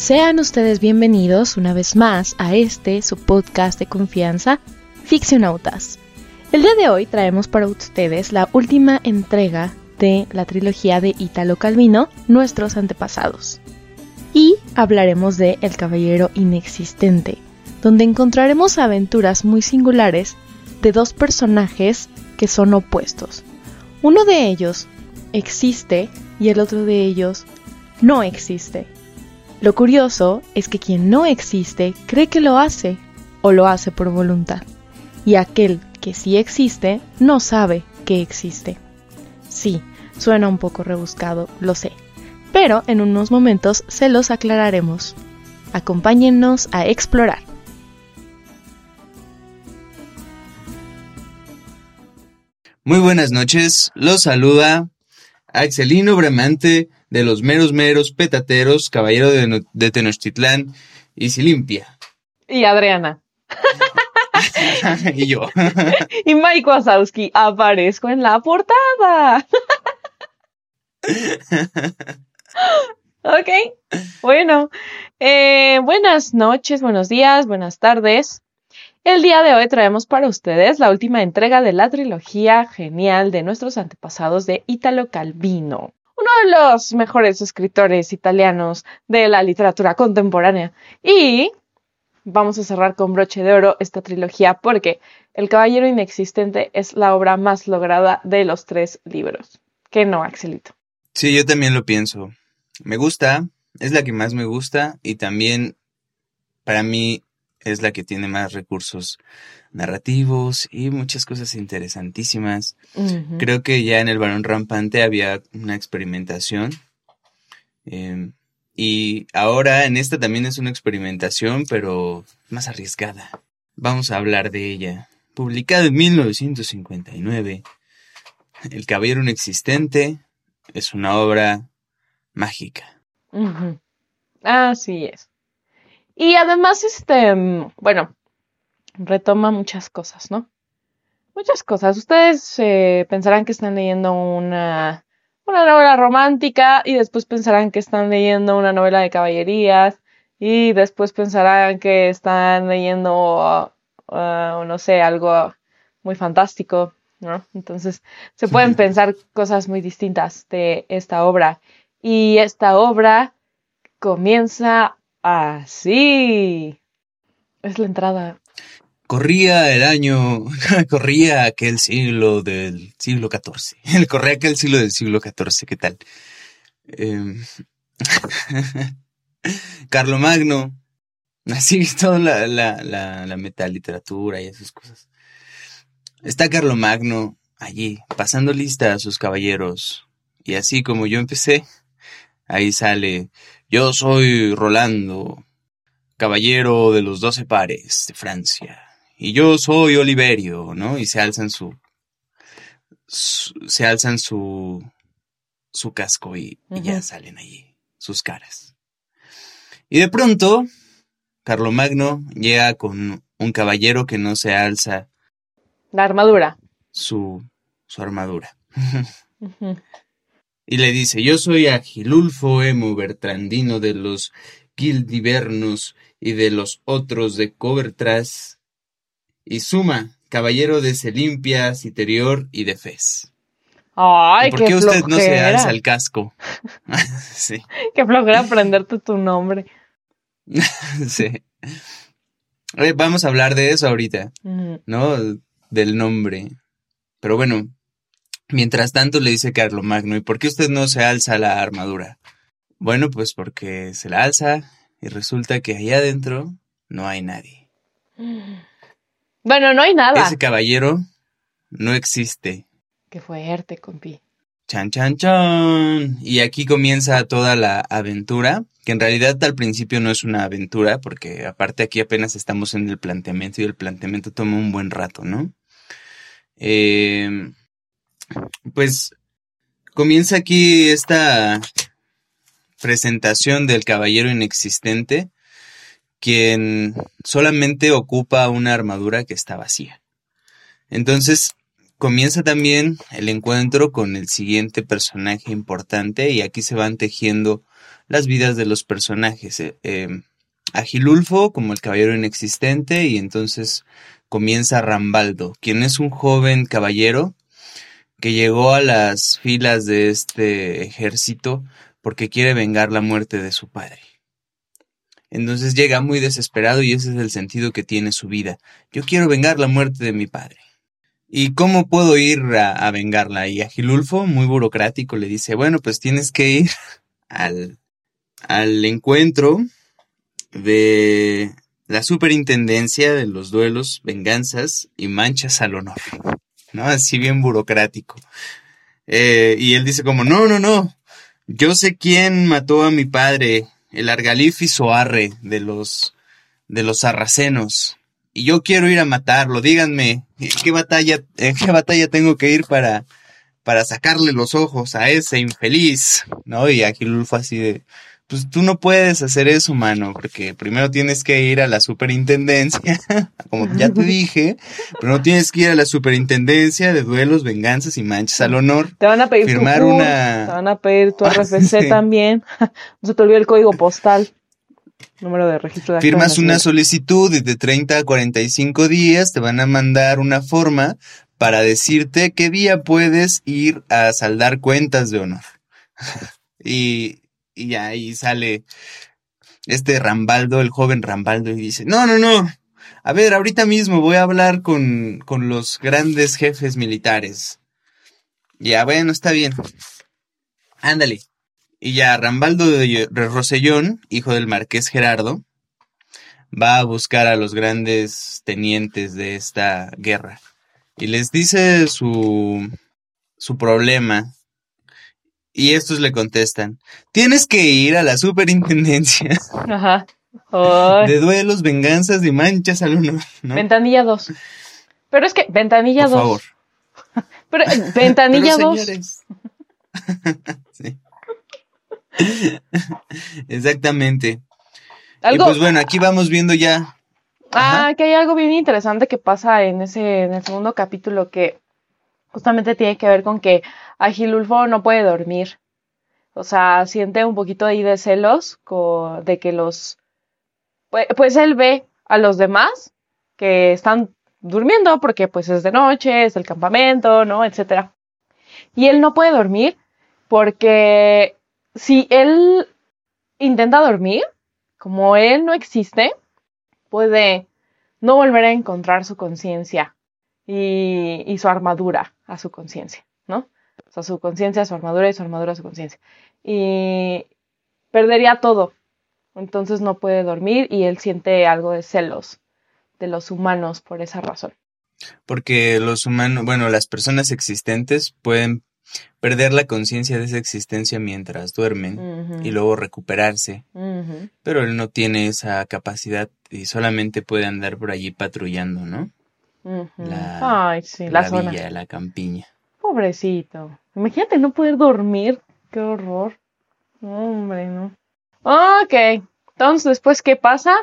Sean ustedes bienvenidos una vez más a este, su podcast de confianza, Ficcionautas. El día de hoy traemos para ustedes la última entrega de la trilogía de Italo Calvino, Nuestros Antepasados. Y hablaremos de El Caballero Inexistente, donde encontraremos aventuras muy singulares de dos personajes que son opuestos. Uno de ellos existe y el otro de ellos no existe. Lo curioso es que quien no existe cree que lo hace o lo hace por voluntad, y aquel que sí existe no sabe que existe. Sí, suena un poco rebuscado, lo sé, pero en unos momentos se los aclararemos. Acompáñennos a explorar. Muy buenas noches, los saluda Axelino Bramante de los meros meros petateros, caballero de, Tenochtitlán y Silimpia. Y Adriana. y yo. y Mike Wazowski, aparezco en la portada. ok, bueno. Eh, buenas noches, buenos días, buenas tardes. El día de hoy traemos para ustedes la última entrega de la trilogía genial de nuestros antepasados de Italo Calvino uno de los mejores escritores italianos de la literatura contemporánea. Y vamos a cerrar con broche de oro esta trilogía porque El Caballero Inexistente es la obra más lograda de los tres libros. Que no, Axelito. Sí, yo también lo pienso. Me gusta, es la que más me gusta y también para mí es la que tiene más recursos narrativos y muchas cosas interesantísimas. Creo que ya en el Barón Rampante había una experimentación. Em, y ahora en esta también es una experimentación, pero más arriesgada. Vamos a hablar de ella. Publicado en 1959, El Caballero Inexistente es una obra mágica. Así es. Y además, este, bueno, retoma muchas cosas, ¿no? Muchas cosas. Ustedes eh, pensarán que están leyendo una, una novela romántica y después pensarán que están leyendo una novela de caballerías y después pensarán que están leyendo, uh, no sé, algo muy fantástico, ¿no? Entonces se pueden pensar cosas muy distintas de esta obra. Y esta obra comienza Así. Es la entrada. Corría el año, corría aquel siglo del siglo XIV. Corría aquel siglo del siglo XIV, ¿qué tal? Eh, Carlomagno, así toda la, la, la, la metaliteratura y esas cosas. Está Carlomagno allí, pasando lista a sus caballeros. Y así como yo empecé, ahí sale yo soy Rolando, caballero de los doce pares de Francia. Y yo soy Oliverio, ¿no? Y se alzan su, se alzan su, su casco y, ya salen allí sus caras. Y de pronto, Carlomagno llega con un caballero que no se alza. La armadura. Su, su armadura. y le dice, yo soy Agilulfo Emo Bertrandino de los Gildivernos y de los otros de Cobertras, y Suma, caballero de Selimpia, Citerior y de Fez. Ay, ¿Por qué, usted no se alza el casco? sí. Qué flojera aprenderte tu nombre. sí. vamos a hablar de eso ahorita, ¿no? Del nombre. Pero bueno, Mientras tanto le dice Carlomagno, ¿y por qué usted no se alza la armadura? Bueno, pues porque se la alza y resulta que allá adentro no hay nadie. Bueno, no hay nada. Ese caballero no existe. Qué fuerte, compi. Chan, chan, chan. Y aquí comienza toda la aventura, que en realidad al principio no es una aventura, porque aparte aquí apenas estamos en el planteamiento y el planteamiento toma un buen rato, ¿no? Eh, pues comienza aquí esta presentación del caballero inexistente, quien solamente ocupa una armadura que está vacía. Entonces, comienza también el encuentro con el siguiente personaje importante y aquí se van tejiendo las vidas de los personajes. Eh, em, Agilulfo como el caballero inexistente y entonces comienza Rambaldo, quien es un joven caballero que llegó a las filas de este ejército porque quiere vengar la muerte de su padre. Entonces llega muy desesperado y ese es el sentido que tiene su vida. Yo quiero vengar la muerte de mi padre. ¿Y cómo puedo ir a, vengarla? Y Agilulfo, muy burocrático, le dice, bueno, pues tienes que ir al, al encuentro de la superintendencia de los duelos, venganzas y manchas al honor. ¿No? Así bien burocrático. Eh, y él dice como, no, no, no, yo sé quién mató a mi padre, el Argalif y de los, de los sarracenos. Y yo quiero ir a matarlo, díganme, qué batalla, en qué batalla tengo que ir para, para sacarle los ojos a ese infeliz? ¿No? Y Agilulfo así de, pues tú no puedes hacer eso, mano, porque primero tienes que ir a la superintendencia, como ya te dije, pero no tienes que ir a la superintendencia de duelos, venganzas y manchas al honor. Te van a pedir firmar una te van a pedir tu RFC también. No se te olvide el código postal. Número de registro de Firmas una solicitud y de 30 a 45 días te van a mandar una forma para decirte qué día puedes ir a saldar cuentas de honor. y y ahí sale este Rambaldo, el joven Rambaldo, y dice, no, no, no, a ver, ahorita mismo voy a hablar con, con los grandes jefes militares. Ya, bueno, está bien. Ándale. Y ya Rambaldo de Rosellón, hijo del marqués Gerardo, va a buscar a los grandes tenientes de esta guerra. Y les dice su, su problema y estos le contestan, tienes que ir a la superintendencia Ajá. de duelos, venganzas y manchas al uno. Ventanilla 2. Pero es que, ventanilla 2. Por favor. Pero, eh, ventanilla 2. sí. Exactamente. Y pues bueno, aquí vamos viendo ya. Ah, que hay algo bien interesante que pasa en ese, en el segundo capítulo que justamente tiene que ver con que Agilulfo no puede dormir. O sea, siente un poquito ahí de celos de que los... Pues, pues, él ve a los demás que están durmiendo porque pues es de noche, es el campamento, ¿no? Etcétera. Y él no puede dormir porque si él intenta dormir, como él no existe, puede no volver a encontrar su conciencia y, su armadura a su conciencia, ¿no? O sea, su conciencia, su armadura y su armadura su conciencia. Y perdería todo. Entonces no puede dormir y él siente algo de celos de los humanos por esa razón. Porque los humanos, bueno, las personas existentes pueden perder la conciencia de esa existencia mientras duermen y luego recuperarse. Pero él no tiene esa capacidad y solamente puede andar por allí patrullando, ¿no? La, Ay, sí, la, villa, la campiña. Pobrecito. Imagínate no poder dormir. Qué horror. hombre, no. Ok. Entonces, después, ¿qué pasa?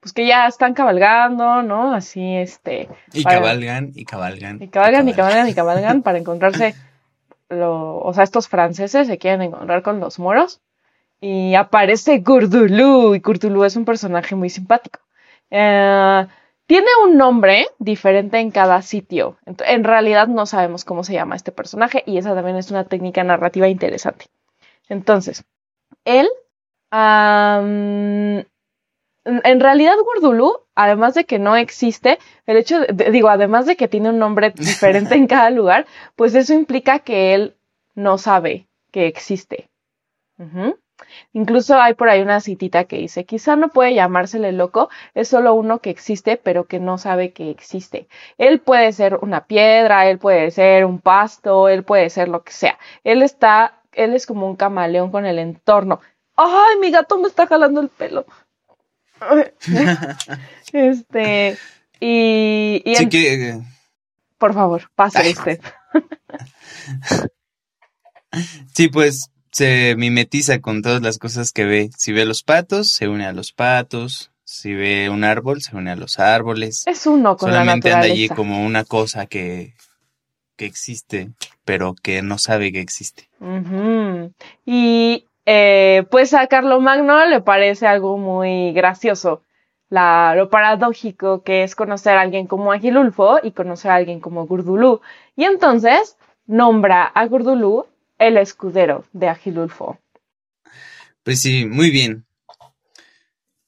Pues que ya están cabalgando, ¿no? Así, este. Y cabalgan, y cabalgan. Y cabalgan, y cabalgan, y cabalgan para encontrarse. Lo, o sea, estos franceses se quieren encontrar con los moros. Y aparece Gurdulú. Y Gurdulú es un personaje muy simpático. Eh, tiene un nombre diferente en cada sitio. En realidad no sabemos cómo se llama este personaje y esa también es una técnica narrativa interesante. Entonces, él, en realidad Gurdulú, además de que no existe, el hecho, de, digo, además de que tiene un nombre diferente en cada lugar, pues eso implica que él no sabe que existe. Incluso hay por ahí una citita que dice, quizá no puede llamársele loco, es solo uno que existe, pero que no sabe que existe. Él puede ser una piedra, él puede ser un pasto, él puede ser lo que sea. Él está, él es como un camaleón con el entorno. ¡Ay, mi gato me está jalando el pelo! este, y... y que... Por favor, pase usted. sí, pues se mimetiza con todas las cosas que ve. Si ve los patos, se une a los patos. Si ve un árbol, se une a los árboles. Es uno con Solamente la anda allí como una cosa que, que existe, pero que no sabe que existe. Y eh, pues a Carlomagno le parece algo muy gracioso, la, lo paradójico que es conocer a alguien como Agilulfo y conocer a alguien como Gurdulú. Y entonces nombra a Gurdulú el escudero de Agilulfo. Pues sí, muy bien.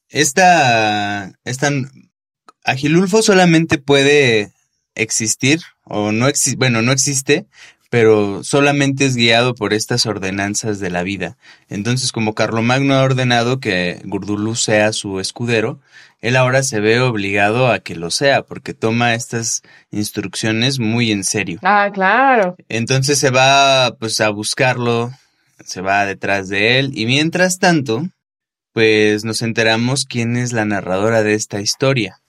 Esta, esta Agilulfo solamente puede existir, o no existe, bueno, no existe, pero solamente es guiado por estas ordenanzas de la vida. Entonces, como Carlomagno ha ordenado que Gurdulú sea su escudero, él ahora se ve obligado a que lo sea, porque toma estas instrucciones muy en serio. Ah, claro. Entonces se va pues a buscarlo, se va detrás de él, y mientras tanto, pues nos enteramos quién es la narradora de esta historia,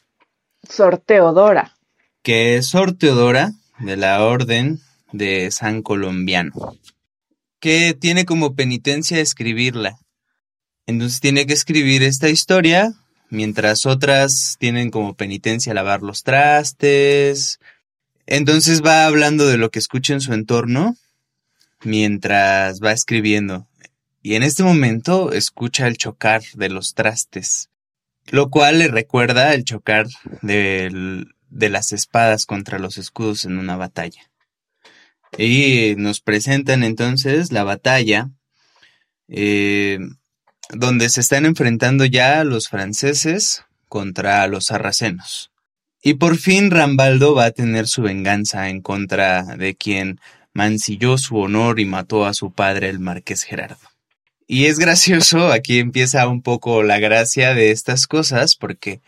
Sorteodora. que es Sor Teodora de la Orden de San Colombiano, que tiene como penitencia escribirla. Entonces tiene que escribir esta historia, mientras otras tienen como penitencia lavar los trastes. Entonces va hablando de lo que escucha en su entorno mientras va escribiendo. Y en este momento escucha el chocar de los trastes, lo cual le recuerda el chocar de las espadas contra los escudos en una batalla. Y nos presentan entonces la batalla eh, donde se están enfrentando ya los franceses contra los sarracenos. Y por fin Rambaldo va a tener su venganza en contra de quien mancilló su honor y mató a su padre, el marqués Gerardo. Y es gracioso, aquí empieza un poco la gracia de estas cosas, porque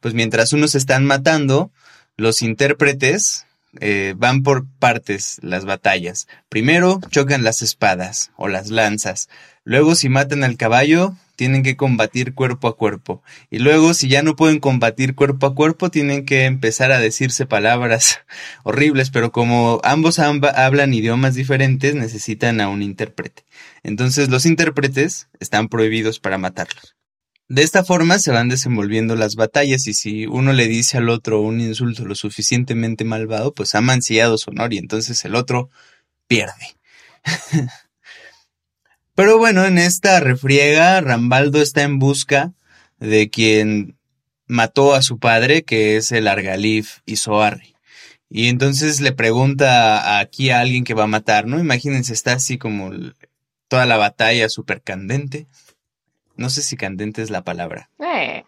pues mientras unos están matando, los intérpretes eh, van por partes las batallas. Primero chocan las espadas o las lanzas. Luego si matan al caballo, tienen que combatir cuerpo a cuerpo. Y luego si ya no pueden combatir cuerpo a cuerpo, tienen que empezar a decirse palabras horribles. Pero como ambos hablan idiomas diferentes, necesitan a un intérprete. Entonces los intérpretes están prohibidos para matarlos. De esta forma se van desenvolviendo las batallas y si uno le dice al otro un insulto lo suficientemente malvado, pues ha mancillado su honor y entonces el otro pierde. Pero bueno, en esta refriega, Rambaldo está en busca de quien mató a su padre, que es el Argalif Isoarri. Y entonces le pregunta aquí a alguien que va a matar, ¿no? Imagínense, está así como toda la batalla súper candente. No sé si candente es la palabra. Eh,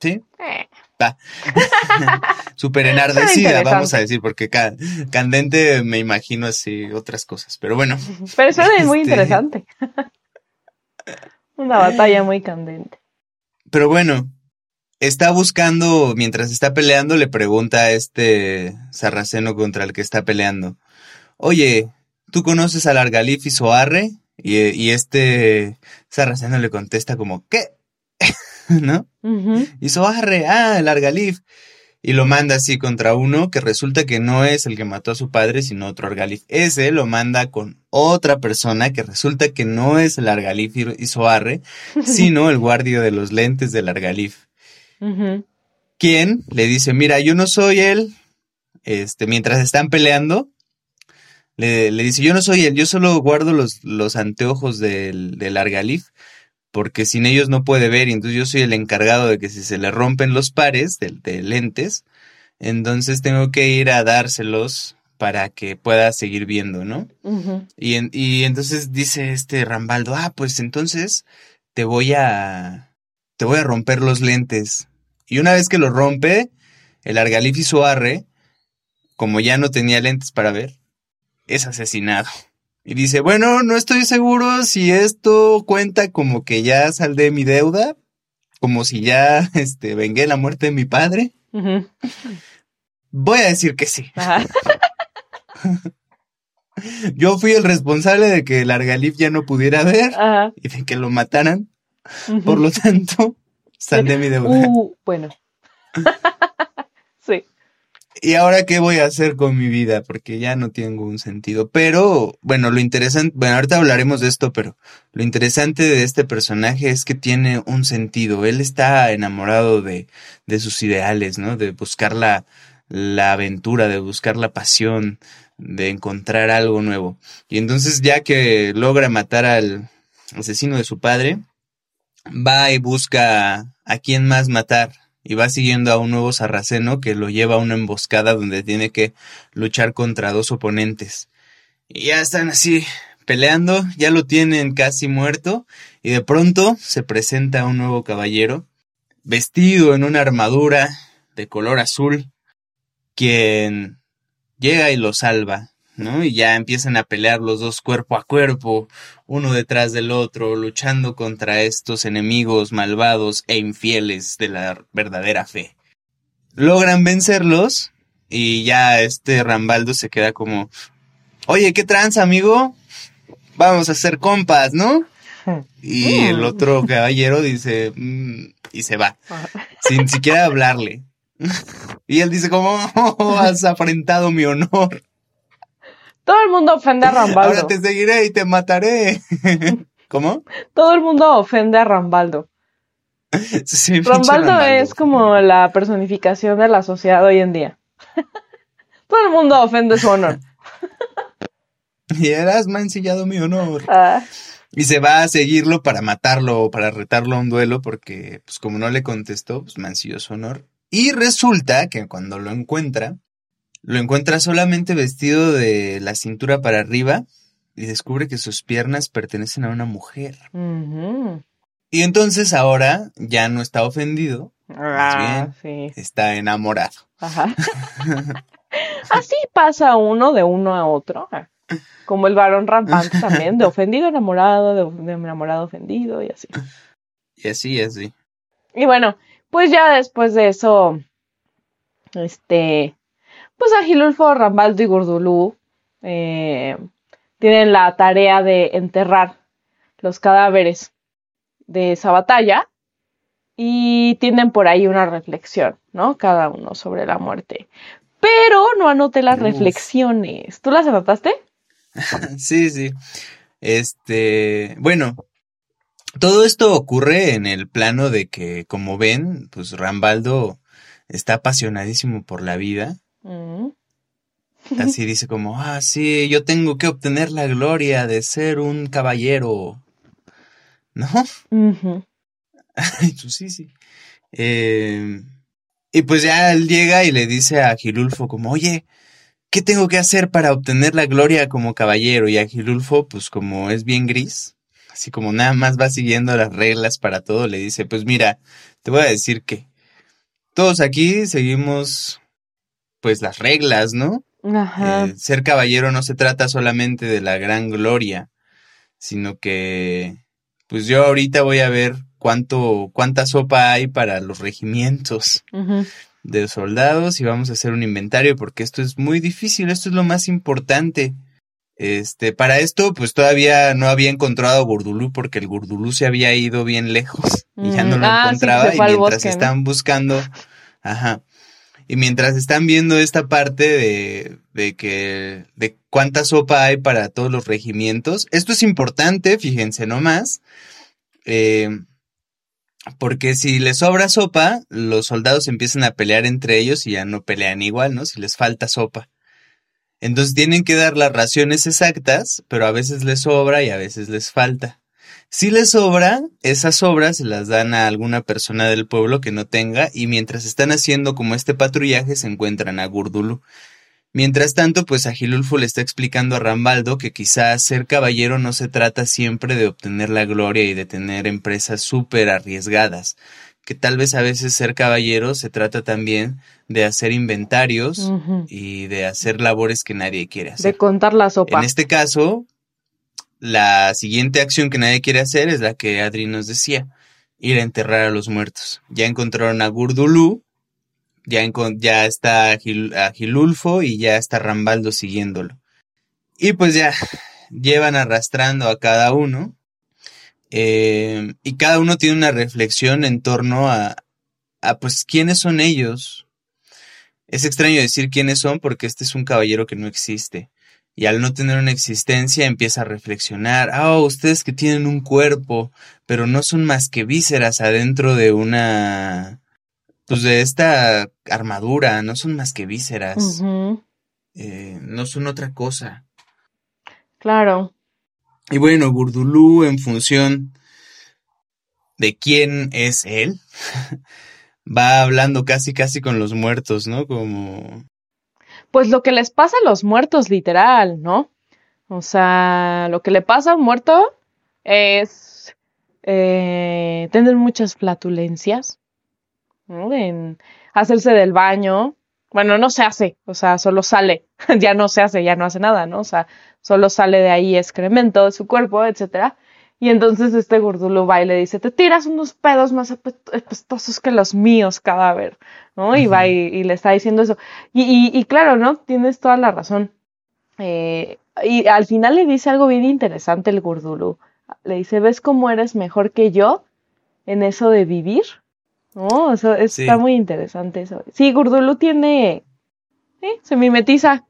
¿Sí? eh. Súper enardecida, vamos a decir, porque ca- candente me imagino así otras cosas. Pero bueno, Pero suena muy Este- interesante. Una batalla muy candente. pero bueno, está buscando, mientras está peleando, le pregunta a este sarraceno contra el que está peleando, oye, ¿tú conoces al Argalif y Soarre? Y, y este sarraceno le contesta como, ¿qué? ¿No? Y Soarre, ah, el Argalif. Y lo manda así contra uno que resulta que no es el que mató a su padre, sino otro Argalif. Ese lo manda con otra persona que resulta que no es el Argalif y Soarre, sino el guardia de los lentes del Argalif. Ujú. Quien le dice, mira, yo no soy él. Este, mientras están peleando, le, le dice, yo no soy él, yo solo guardo los, los anteojos del, del Argalif, porque sin ellos no puede ver, y entonces yo soy el encargado de que si se le rompen los pares de, de lentes, entonces tengo que ir a dárselos para que pueda seguir viendo, ¿no? Y, en- y entonces dice este Rambaldo, ah, pues entonces te voy a, te voy a romper los lentes. Y una vez que los rompe, el Argalif y Soarre, como ya no tenía lentes para ver, es asesinado. Y dice, bueno, no estoy seguro si esto cuenta como que ya saldé mi deuda, como si ya, este, vengué la muerte de mi padre. Voy a decir que sí. Ajá. Yo fui el responsable de que el Argalif ya no pudiera ver Ajá. y de que lo mataran. Por lo tanto, saldé mi deuda. Uh, bueno. sí. ¿Y ahora qué voy a hacer con mi vida? Porque ya no tengo un sentido. Pero, bueno, lo interesante, bueno, ahorita hablaremos de esto, pero lo interesante de este personaje es que tiene un sentido. Él está enamorado de, de sus ideales, ¿no? De buscar la, la aventura, de buscar la pasión, de encontrar algo nuevo. Y entonces ya que logra matar al asesino de su padre, va y busca a quién más matar y va siguiendo a un nuevo sarraceno que lo lleva a una emboscada donde tiene que luchar contra dos oponentes. Y ya están así peleando, ya lo tienen casi muerto y de pronto se presenta un nuevo caballero vestido en una armadura de color azul quien llega y lo salva, ¿no? Y ya empiezan a pelear los dos cuerpo a cuerpo, uno detrás del otro, luchando contra estos enemigos malvados e infieles de la verdadera fe. Logran vencerlos y ya este Rambaldo se queda como, oye, ¿qué trans, amigo? Vamos a ser compas, ¿no? Y el otro caballero dice, mm", y se va, sin siquiera hablarle. Y él dice, ¿cómo has afrentado mi honor? Todo el mundo ofende a Rambaldo. Ahora te seguiré y te mataré. ¿Cómo? Todo el mundo ofende a Rambaldo. Sí, Rambaldo es como la personificación de la sociedad hoy en día. Todo el mundo ofende su honor. Y eras mancillado mi honor. Ah, Y se va a seguirlo para matarlo o para retarlo a un duelo porque, pues como no le contestó, pues mancilló su honor. Y resulta que cuando lo encuentra, lo encuentra solamente vestido de la cintura para arriba y descubre que sus piernas pertenecen a una mujer. Y entonces ahora ya no está ofendido, Ah, sí. está enamorado. Ajá. Así pasa uno de uno a otro. Como el varón rampante también, de ofendido enamorado, de, de enamorado ofendido y así. Y así, y así. Y bueno, pues ya después de eso, este, pues Agilulfo, Rambaldo y Gurdulú eh, tienen la tarea de enterrar los cadáveres de esa batalla y tienen por ahí una reflexión, ¿no? Cada uno sobre la muerte. Pero no anoté las Uf. reflexiones. ¿Tú las anotaste? Sí, sí. Este, bueno, todo esto ocurre en el plano de que, como ven, pues Rambaldo está apasionadísimo por la vida. Mm. Así dice como, ah, sí, yo tengo que obtener la gloria de ser un caballero. ¿No? Ujú. Y tú, sí, sí. Eh, y pues ya él llega y le dice a Agilulfo como, oye, ¿qué tengo que hacer para obtener la gloria como caballero? Y Agilulfo, pues como es bien gris, así como nada más va siguiendo las reglas para todo, le dice, pues mira, te voy a decir que todos aquí seguimos pues las reglas, ¿no? Ajá. Eh, ser caballero no se trata solamente de la gran gloria, sino que pues yo ahorita voy a ver cuánto cuánta sopa hay para los regimientos de soldados y vamos a hacer un inventario porque esto es muy difícil, esto es lo más importante. Este, para esto pues todavía no había encontrado a Gurdulú porque el Gurdulú se había ido bien lejos y ya no Mm, lo ah, encontraba y mientras bosque, ¿no? están buscando, ajá. Y mientras están viendo esta parte de, de que, de cuánta sopa hay para todos los regimientos, esto es importante, fíjense nomás, eh, porque si les sobra sopa, los soldados empiezan a pelear entre ellos y ya no pelean igual, ¿no? Si les falta sopa. Entonces tienen que dar las raciones exactas, pero a veces les sobra y a veces les falta. Si les sobra, esas sobras se las dan a alguna persona del pueblo que no tenga y mientras están haciendo como este patrullaje se encuentran a Gurdulu. Mientras tanto, pues Agilulfo le está explicando a Rambaldo que quizás ser caballero no se trata siempre de obtener la gloria y de tener empresas súper arriesgadas, que tal vez a veces ser caballero se trata también de hacer inventarios y de hacer labores que nadie quiere De hacer. contar la sopa. En este caso, la siguiente acción que nadie quiere hacer es la que Adri nos decía, ir a enterrar a los muertos. Ya encontraron a Gurdulú, ya, está Agil- Agilulfo y ya está Rambaldo siguiéndolo. Y pues ya llevan arrastrando a cada uno. eh, y cada uno tiene una reflexión en torno a, a pues quiénes son ellos. Es extraño decir quiénes son porque este es un caballero que no existe. Y al no tener una existencia empieza a reflexionar, ah, ustedes que tienen un cuerpo, pero no son más que vísceras adentro de una, pues de esta armadura, no son más que vísceras. Eh, no son otra cosa. Claro. Y bueno, Gurdulú, en función de quién es él, va hablando casi, casi con los muertos, ¿no? Como... Pues lo que les pasa a los muertos, literal, ¿no? O sea, lo que le pasa a un muerto es eh, tener muchas flatulencias, ¿no? En hacerse del baño. Bueno, no se hace, o sea, solo sale, ya no se hace, ya no hace nada, ¿no? O sea, solo sale de ahí excremento de su cuerpo, etcétera. Y entonces este Gurdulu va y le dice, te tiras unos pedos más apestosos que los míos, cadáver, ¿no? Y va y, le está diciendo eso. Y, y, claro, ¿no? Tienes toda la razón. Eh, y al final le dice algo bien interesante el Gurdulu. Le dice, ¿ves cómo eres mejor que yo en eso de vivir? ¿No? Eso está muy interesante eso. Sí, Gurdulu tiene... se mimetiza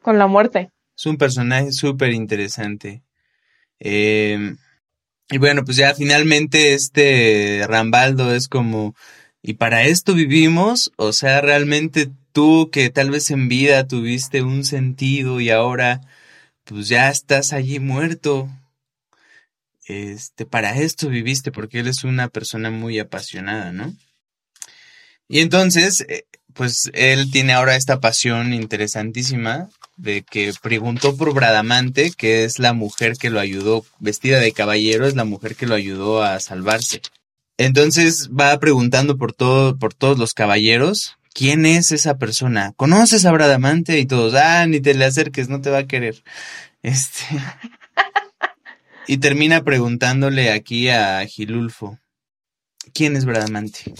con la muerte. Es un personaje súper interesante. Eh, y bueno, pues ya finalmente este Rambaldo es como, ¿y para esto vivimos? O sea, realmente tú que tal vez en vida tuviste un sentido y ahora pues ya estás allí muerto. Este, para esto viviste porque él es una persona muy apasionada, ¿no? Y entonces, eh, pues él tiene ahora esta pasión interesantísima de que preguntó por Bradamante, que es la mujer que lo ayudó, vestida de caballero, es la mujer que lo ayudó a salvarse. Entonces va preguntando por todo, por todos los caballeros, ¿quién es esa persona? ¿Conoces a Bradamante? Y todos, ah, ni te le acerques, no te va a querer. Este. y termina preguntándole aquí a Gilulfo, ¿quién es Bradamante?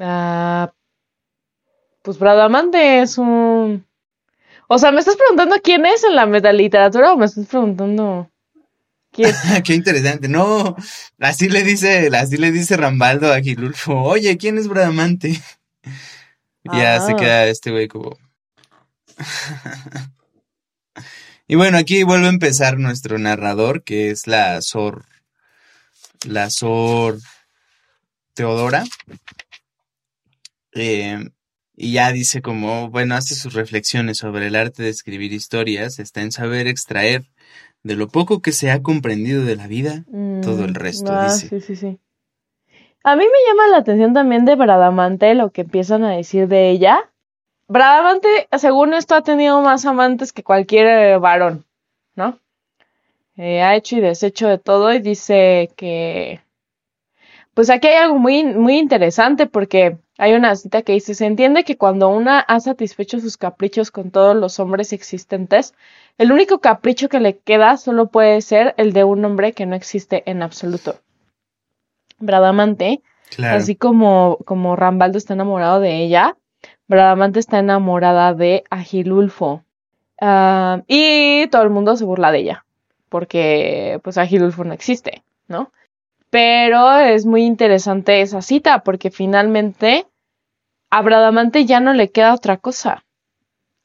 Ah, pues Bradamante es un o sea, ¿me estás preguntando quién es en la metaliteratura o me estás preguntando quién? Qué interesante. No, así le dice, así le dice Rambaldo a Gilulfo, oye, ¿quién es Bradamante? ya se ah. queda este güey como. y bueno, aquí vuelve a empezar nuestro narrador, que es la Sor. La Sor Teodora. Eh, y ya dice como, bueno, hace sus reflexiones sobre el arte de escribir historias, está en saber extraer de lo poco que se ha comprendido de la vida, todo el mm, resto, ah, dice. Sí, sí, sí. A mí me llama la atención también de Bradamante lo que empiezan a decir de ella. Bradamante, según esto, ha tenido más amantes que cualquier eh, varón, ¿no? Eh, ha hecho y deshecho de todo y dice que... Pues aquí hay algo muy, muy interesante porque hay una cita que dice, se entiende que cuando una ha satisfecho sus caprichos con todos los hombres existentes, el único capricho que le queda solo puede ser el de un hombre que no existe en absoluto. Bradamante, así como, como Rambaldo está enamorado de ella, Bradamante está enamorada de Agilulfo. Ah, y todo el mundo se burla de ella, porque pues Agilulfo no existe, ¿no? Pero es muy interesante esa cita porque finalmente a Bradamante ya no le queda otra cosa.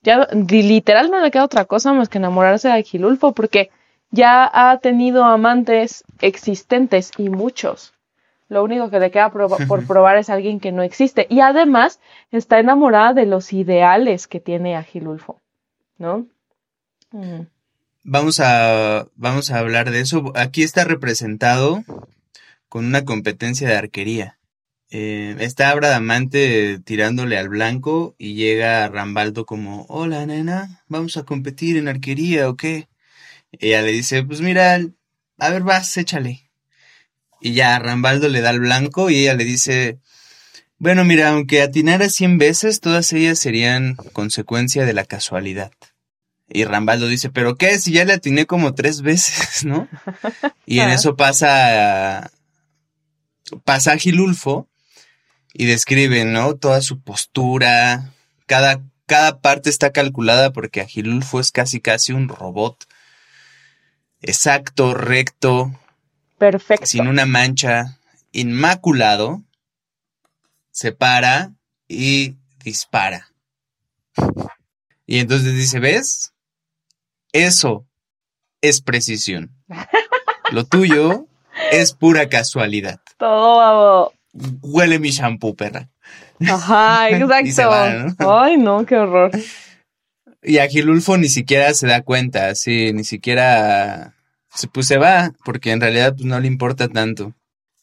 Ya literal no le queda otra cosa más que enamorarse de Agilulfo porque ya ha tenido amantes existentes y muchos. Lo único que le queda por probar es alguien que no existe. Y además está enamorada de los ideales que tiene Agilulfo. ¿No? Mm. Vamos a, vamos a hablar de eso. Aquí está representado con una competencia de arquería. Eh, está Bradamante tirándole al blanco y llega Rambaldo como, hola nena, vamos a competir en arquería o qué. Ella le dice, pues mira, a ver vas, échale. Y ya Rambaldo le da el blanco y ella le dice, bueno, mira, aunque atinara cien veces, todas ellas serían consecuencia de la casualidad. Y Rambaldo dice, pero qué, si ya le atiné como tres veces, ¿no? Y en eso pasa pasa a Gilulfo y describe, ¿no? Toda su postura, cada, cada parte está calculada porque Agilulfo es casi casi un robot. Exacto, recto. Perfecto. Sin una mancha, inmaculado. Se para y dispara. Y entonces dice, ¿ves? Eso es precisión. Lo tuyo es pura casualidad. Todo Huele mi shampoo, perra. Ajá, exacto. Ay, no, qué horror. Y Agilulfo ni siquiera se da cuenta, así, ni siquiera se, pues se va, porque en realidad pues, no le importa tanto.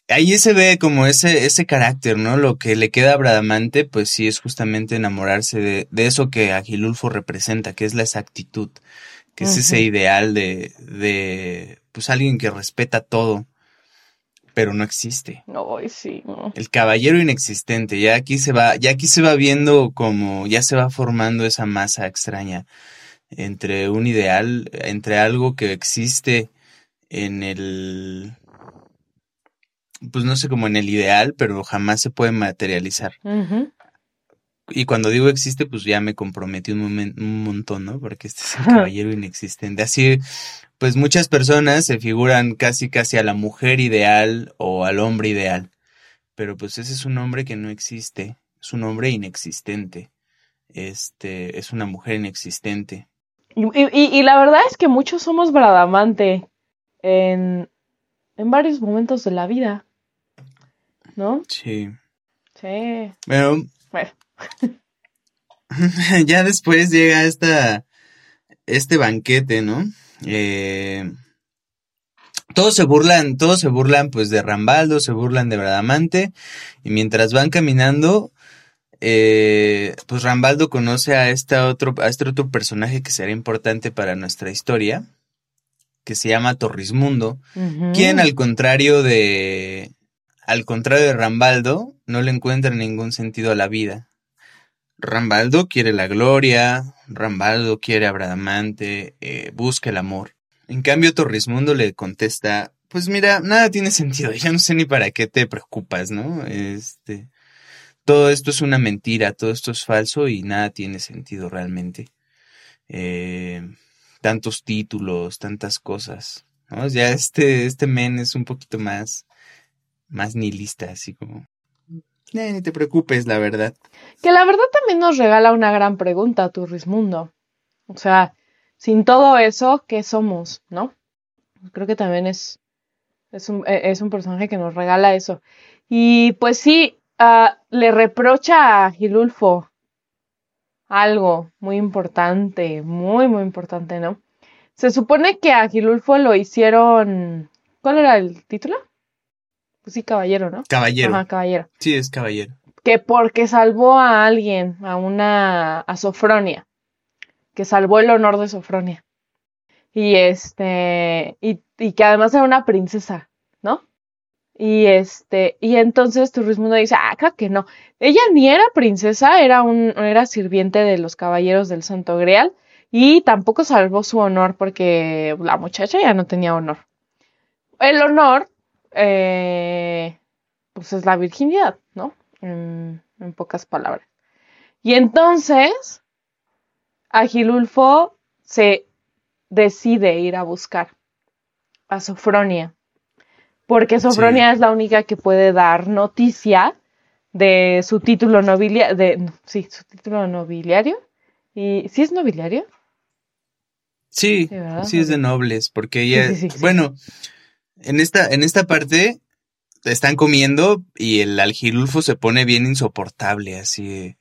Ahí se ve como ese, ese carácter, ¿no? Lo que le queda a Bradamante, pues sí, es justamente enamorarse de, de eso que Agilulfo representa, que es la exactitud, que es ese ideal de, de, pues alguien que respeta todo, pero no existe. No, sí, no. El caballero inexistente, ya aquí se va, ya aquí se va viendo como, ya se va formando esa masa extraña entre un ideal, entre algo que existe en el, pues no sé, como en el ideal, pero jamás se puede materializar. Y cuando digo existe, pues ya me comprometí un, momen- un montón, ¿no? Porque este es el caballero inexistente. Así, pues muchas personas se figuran casi, casi a la mujer ideal o al hombre ideal. Pero pues ese es un hombre que no existe. Es un hombre inexistente. Este, es una mujer inexistente. Y, y- y la verdad es que muchos somos Bradamante en, en varios momentos de la vida, ¿no? Sí. Sí. Bueno. ya después llega esta, este banquete, ¿no? Eh, todos se burlan, todos se burlan pues de Rambaldo, se burlan de Bradamante, y mientras van caminando, eh, pues Rambaldo conoce a este otro, a este otro personaje que será importante para nuestra historia, que se llama Torrismundo, quien al contrario de, al contrario de Rambaldo, no le encuentra ningún sentido a la vida. Rambaldo quiere la gloria, Rambaldo quiere a Bradamante, eh, busca el amor. En cambio, Torrismundo le contesta, pues mira, nada tiene sentido, ya no sé ni para qué te preocupas, ¿no? Este, todo esto es una mentira, todo esto es falso y nada tiene sentido realmente. Eh, tantos títulos, tantas cosas, ¿no? Ya este, este men es un poquito más, más nihilista, así como, "Eh, ni te preocupes, la verdad. Que la verdad también nos regala una gran pregunta, Turrismundo. O sea, sin todo eso, ¿qué somos? ¿No? Creo que también es, es, un, e- es un personaje que nos regala eso. Y pues sí, ah, le reprocha a Gilulfo algo muy importante, muy, muy importante, ¿no? Se supone que a Gilulfo lo hicieron. ¿Cuál era el título? Pues sí, caballero, ¿no? Caballero. Ajá, caballero Sí, es caballero. que porque salvó a alguien, a una, a Sofronia, que salvó el honor de Sofronia. Y este, y, y que además era una princesa, ¿no? Y este, y entonces Turrismundo dice, ah, claro que no. Ella ni era princesa, era un, era sirviente de los caballeros del Santo Grial, y tampoco salvó su honor porque la muchacha ya no tenía honor. El honor, eh, pues es la virginidad, ¿no? en, en pocas palabras. Y entonces, Agilulfo se decide ir a buscar a Sofronia, porque Sofronia es la única que puede dar noticia de su título nobiliario, de, sí, su título nobiliario. ¿Y sí es nobiliario? Sí, Sí, es de nobles, porque ella, sí. bueno, en esta, en esta parte están comiendo y el algirulfo se pone bien insoportable, así,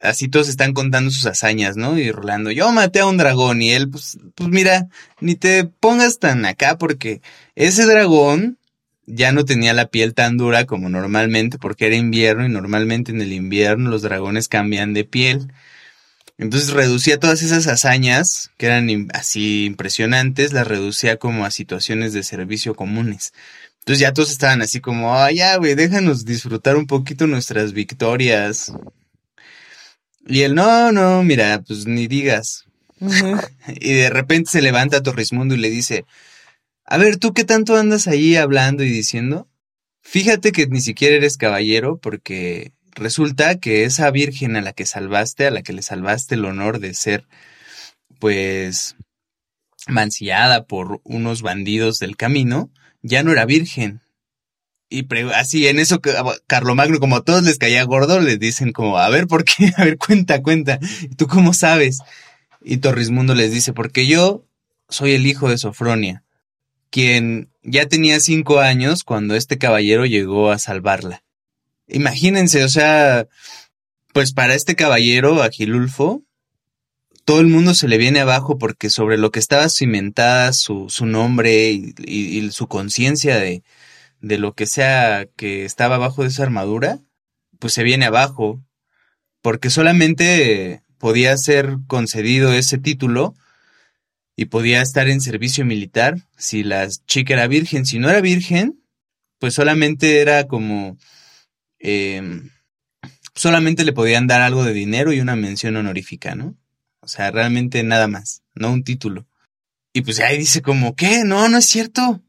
así todos están contando sus hazañas, ¿no? Y Rolando, yo maté a un dragón y él, pues, pues mira, ni te pongas tan acá porque ese dragón ya no tenía la piel tan dura como normalmente porque era invierno y normalmente en el invierno los dragones cambian de piel. Entonces reducía todas esas hazañas, que eran así impresionantes, las reducía como a situaciones de servicio comunes. Entonces ya todos estaban así como, ah, ya, güey, déjanos disfrutar un poquito nuestras victorias. Y él, no, no, mira, pues ni digas. Y de repente se levanta Torrismundo y le dice, a ver, ¿tú qué tanto andas ahí hablando y diciendo? Fíjate que ni siquiera eres caballero porque resulta que esa virgen a la que salvaste, a la que le salvaste el honor de ser, pues, mancillada por unos bandidos del camino, ya no era virgen. Y así en eso que- Carlomagno, como a todos les caía gordo, les dicen como, a ver, ¿por qué? A ver, cuenta, cuenta. ¿Y tú cómo sabes? Y Torrismundo les dice, porque yo soy el hijo de Sofronia, quien ya tenía cinco años cuando este caballero llegó a salvarla. Imagínense, o sea, pues para este caballero, Agilulfo, todo el mundo se le viene abajo porque sobre lo que estaba cimentada su, su nombre y, su conciencia de, de lo que sea que estaba abajo de esa armadura, pues se viene abajo, porque solamente podía ser concedido ese título y podía estar en servicio militar si la chica era virgen. Si no era virgen, pues solamente era como... Em, solamente le podían dar algo de dinero y una mención honorífica, ¿no? O sea, realmente nada más, no un título. Y pues ahí dice como, ¿qué? No, no es cierto.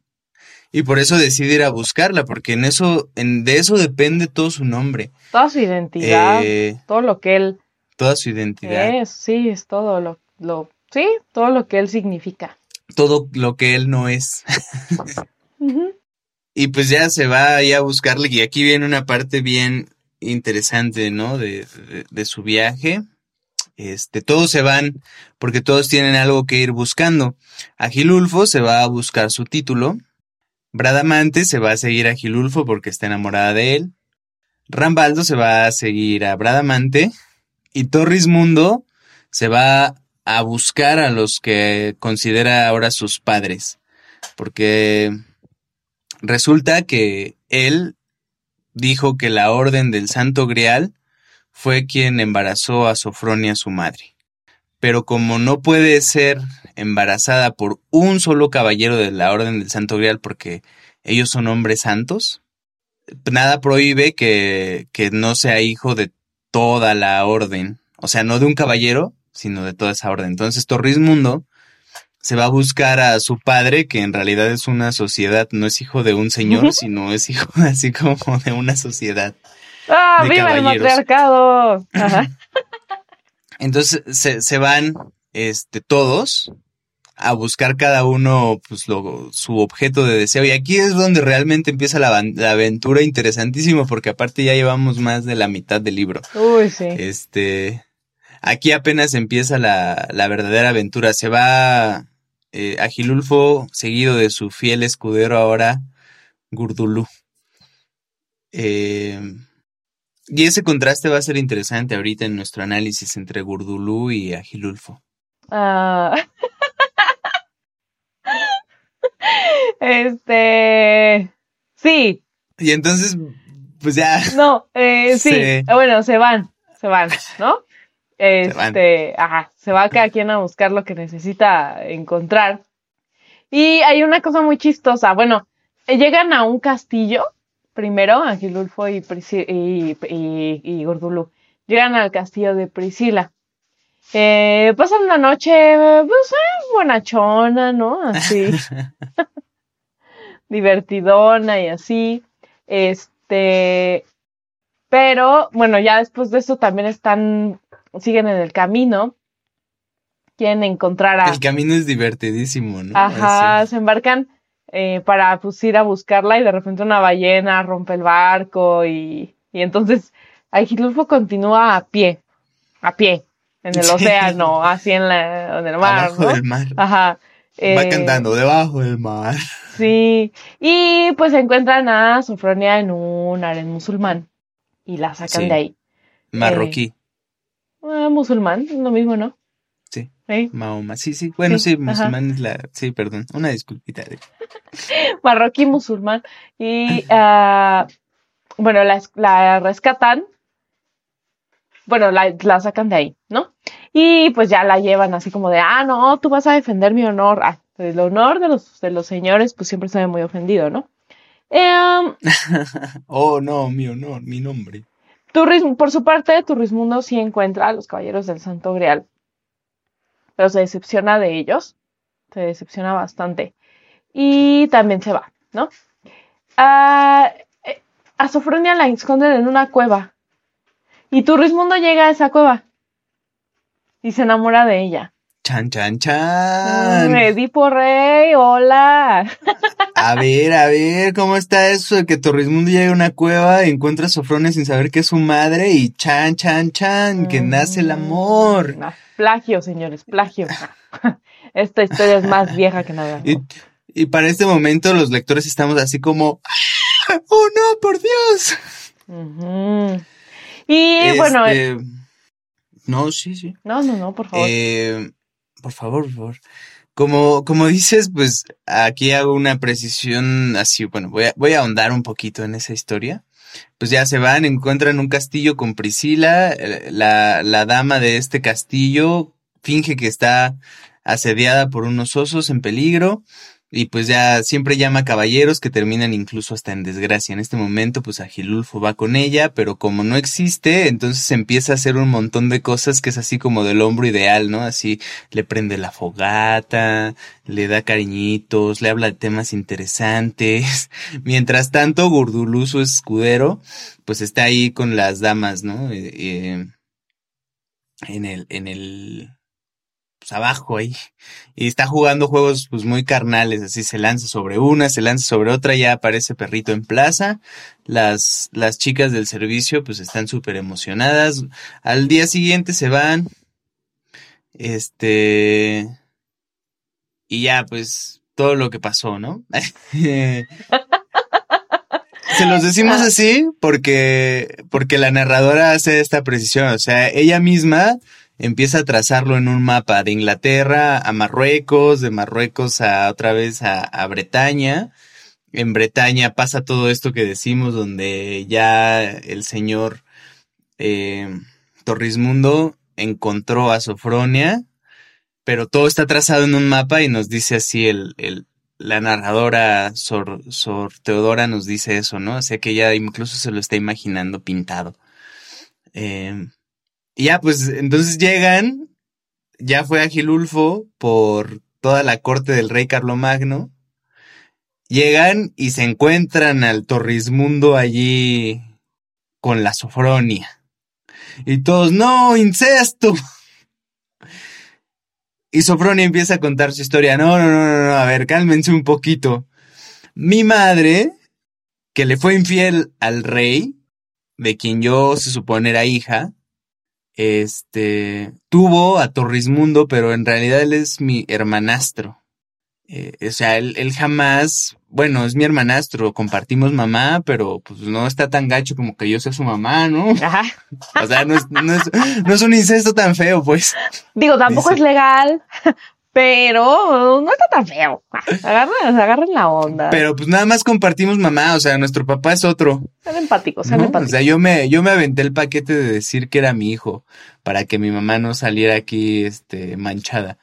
Y por eso decide ir a buscarla, porque en eso, en, de eso depende todo su nombre. Toda su identidad, eh, todo lo que él toda su identidad. Es, sí, es todo lo, lo, sí, todo lo que él significa. Todo lo que él no es. Y pues ya se va ahí a buscarle, y aquí viene una parte bien interesante, ¿no? De, de, su viaje. Este, todos se van porque todos tienen algo que ir buscando. Agilulfo se va a buscar su título. Bradamante se va a seguir a Agilulfo porque está enamorada de él. Rambaldo se va a seguir a Bradamante y Torrismundo se va a buscar a los que considera ahora sus padres, porque resulta que él dijo que la orden del Santo Grial fue quien embarazó a Sofronia, su madre. Pero como no puede ser embarazada por un solo caballero de la orden del Santo Grial porque ellos son hombres santos, nada prohíbe que, que no sea hijo de toda la orden, o sea, no de un caballero, sino de toda esa orden. Entonces Torrismundo se va a buscar a su padre, que en realidad es una sociedad, no es hijo de un señor, sino es hijo así como de una sociedad. ¡Ah, viva el matriarcado! Entonces se, se, van este, todos a buscar cada uno pues, lo, su objeto de deseo. Y aquí es donde realmente empieza la, la, aventura interesantísimo, porque aparte ya llevamos más de la mitad del libro. Uy, sí. Este, aquí apenas empieza la, la verdadera aventura. Se va eh, Agilulfo seguido de su fiel escudero ahora, Gurdulú. Eh, y ese contraste va a ser interesante ahorita en nuestro análisis entre Gurdulú y Agilulfo. Ah. Este. Sí. Y entonces, pues ya. No, eh, sí. Bueno, se van, se van, ¿no? Este, se ajá, se va cada quien a buscar lo que necesita encontrar. Y hay una cosa muy chistosa. Bueno, llegan a un castillo, primero, Agilulfo y, y, y, y Gordulú. Llegan al castillo de Priscila. Eh, pasan una noche, pues, eh, bonachona, ¿no? Así. divertidona y así. Este, pero bueno, ya después de eso también están, siguen en el camino. Quieren encontrar a... El camino es divertidísimo, ¿no? Ajá, se embarcan eh, para pues, ir a buscarla y de repente una ballena rompe el barco y, y entonces Agilulfo continúa a pie, a pie, en el océano, así en, la, en el mar. Abajo del mar. Ajá. Va eh, cantando debajo del mar. Sí, y pues encuentran a Sofronia en un aren musulmán y la sacan de ahí. Marroquí. Eh, musulmán, lo mismo, ¿no? Sí. Mahoma, sí, sí. Bueno, sí, musulmán es la... Sí, perdón, una disculpita. Marroquí musulmán. Y, uh, bueno, la, la rescatan bueno, la, la, sacan de ahí, ¿no? Y pues ya la llevan así como de, ah, no, tú vas a defender mi honor. Ah, el honor de los, de los señores, pues siempre se ve muy ofendido, ¿no? Eh, oh, no, mi honor, mi nombre. Por su parte, Turismundo sí encuentra a los caballeros del Santo Grial, pero se decepciona de ellos, se decepciona bastante. Y también se va, ¿no? a Sofronia la esconden en una cueva y Turismundo llega a esa cueva y se enamora de ella. Chan, chan, chan. Mm, Edipo Rey, hola. A ver, a ver, ¿cómo está eso de que Torrismundo llega a una cueva y encuentra a Sofronia sin saber que es su madre y chan, chan, chan, que nace el amor? Mm, plagio, señores, plagio. Esta historia es más vieja que nada. Y, para este momento los lectores estamos así como, ¡Oh no, por Dios! Y bueno. Este, No, sí, sí. No, no, no, por favor. Eh, por favor, por favor. Como, como dices, pues aquí hago una precisión así, bueno, voy a, voy a ahondar un poquito en esa historia. Pues ya se van, encuentran un castillo con Priscila, eh, la, la dama de este castillo finge que está asediada por unos osos en peligro y pues ya siempre llama caballeros que terminan incluso hasta en desgracia. En este momento, pues Agilulfo va con ella, pero como no existe, entonces empieza a hacer un montón de cosas que es así como del hombro ideal, ¿no? Así le prende la fogata, le da cariñitos, le habla de temas interesantes. Mientras tanto, Gurdulú, su escudero, pues está ahí con las damas, ¿no? Eh, eh, en el, en el, pues, abajo ahí. Y está jugando juegos pues muy carnales, así se lanza sobre una, se lanza sobre otra, ya aparece perrito en plaza. Las, las chicas del servicio pues están súper emocionadas. Al día siguiente se van. Este. Y ya pues todo lo que pasó, ¿no? se los decimos así porque, porque la narradora hace esta precisión. O sea, ella misma empieza a trazarlo en un mapa de Inglaterra a Marruecos, de Marruecos a otra vez a, Bretaña. En Bretaña pasa todo esto que decimos, donde ya el señor eh, Torrismundo encontró a Sofronia, pero todo está trazado en un mapa y nos dice así el, el la narradora Sor, Sor Teodora nos dice eso, ¿no? O sea que ella incluso se lo está imaginando pintado. Eh, y ya, pues entonces llegan, ya fue Agilulfo por toda la corte del rey Carlomagno. Llegan y se encuentran al Torrismundo allí con la Sofronia. Y todos, no, incesto. Y Sofronia empieza a contar su historia. No, no, no, no, no, a ver, cálmense un poquito. Mi madre, que le fue infiel al rey, de quien yo se supone era hija, este, tuvo a Torrismundo, pero en realidad él es mi hermanastro. Eh, o sea, él, él, jamás, bueno, es mi hermanastro, compartimos mamá, pero pues no está tan gacho como que yo sea su mamá, ¿no? Ajá. O sea, no es, no es, no es un incesto tan feo, pues. Digo, tampoco Dice. es legal, pero no está tan feo. Agarren, agarren la onda. Pero pues nada más compartimos mamá, o sea, nuestro papá es otro. Sean empáticos, sean ¿no? empáticos. O sea, yo me, yo me aventé el paquete de decir que era mi hijo, para que mi mamá no saliera aquí, este, manchada.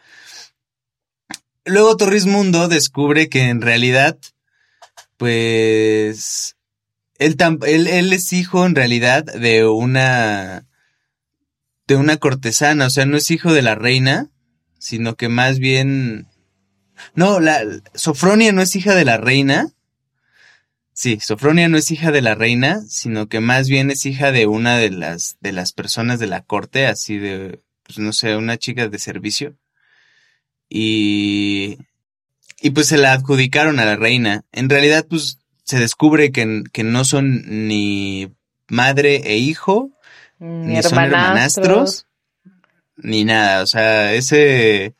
Luego Torrismundo descubre que en realidad, pues, él, él, él es hijo en realidad de una, de una cortesana, o sea, no es hijo de la reina, sino que más bien... No, la Sofronia no es hija de la reina. Sí, Sofronia no es hija de la reina, sino que más bien es hija de una de las de las personas de la corte, así de pues no sé, una chica de servicio. Y y pues se la adjudicaron a la reina. En realidad pues se descubre que, que no son ni madre e hijo, Ni, ni son hermanastros ni nada. O sea, ese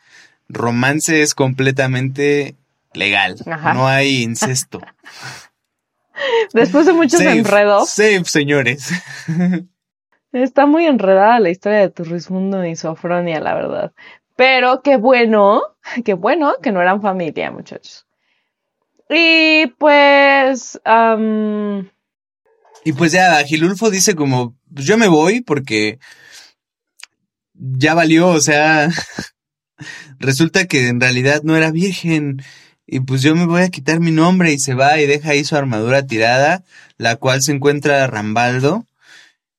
romance es completamente legal. Ajá. No hay incesto. Después de muchos Safe, enredos, Safe, señores. está muy enredada la historia de Turrismundo y Sofronia, la verdad. Pero qué bueno, qué bueno que no eran familia, muchachos. Y pues... Y pues ya, Agilulfo dice como, pues yo me voy porque ya valió, o sea, resulta que en realidad no era virgen. Y pues yo me voy a quitar mi nombre y se va y deja ahí su armadura tirada, la cual se encuentra Rambaldo.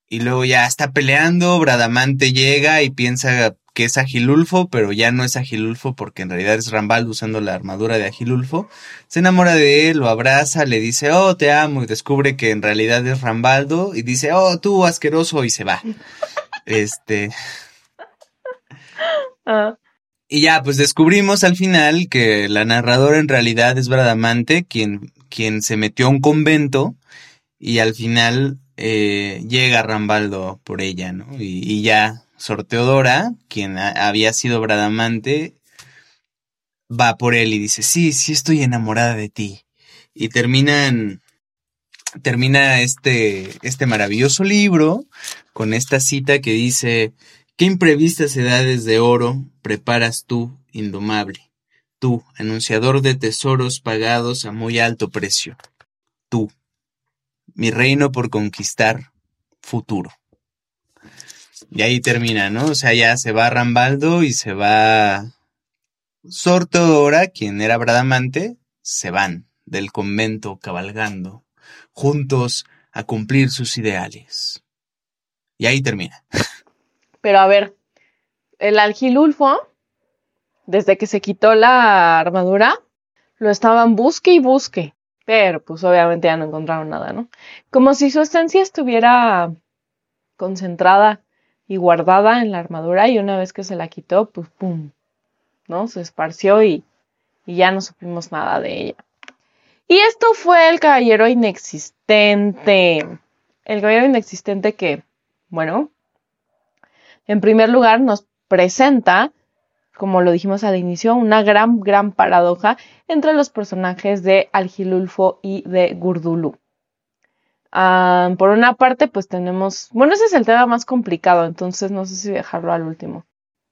Y luego ya está peleando, Bradamante llega y piensa que es Agilulfo, pero ya no es Agilulfo porque en realidad es Rambaldo usando la armadura de Agilulfo. Se enamora de él, lo abraza, le dice, oh, te amo, y descubre que en realidad es Rambaldo, y dice, oh, tú asqueroso, y se va. Este, ah, y ya, pues descubrimos al final que la narradora en realidad es Bradamante, quien, quien se metió a un convento y al final eh, llega Rambaldo por ella, ¿no? Y, ya Sor Teodora, quien había sido Bradamante, va por él y dice, sí, sí estoy enamorada de ti. Y terminan, termina este, este maravilloso libro con esta cita que dice ¿Qué imprevistas edades de oro preparas tú, indomable? Tú, anunciador de tesoros pagados a muy alto precio. Tú, mi reino por conquistar futuro. Y ahí termina, ¿no? O sea, ya se va Rambaldo y se va Sorto ahora, quien era Bradamante, se van del convento cabalgando, juntos a cumplir sus ideales. Y ahí termina. Pero a ver, el algilulfo, desde que se quitó la armadura, lo estaban busque y busque. Pero pues obviamente ya no encontraron nada, ¿no? Como si su esencia estuviera concentrada y guardada en la armadura y una vez que se la quitó, pues pum, ¿no? Se esparció y, y ya no supimos nada de ella. Y esto fue el caballero inexistente. El caballero inexistente que, bueno, en primer lugar nos presenta, como lo dijimos al inicio, una gran, gran paradoja entre los personajes de Algilulfo y de Gurdulu. Ah, por una parte, pues tenemos, bueno, ese es el tema más complicado, entonces no sé si dejarlo al último.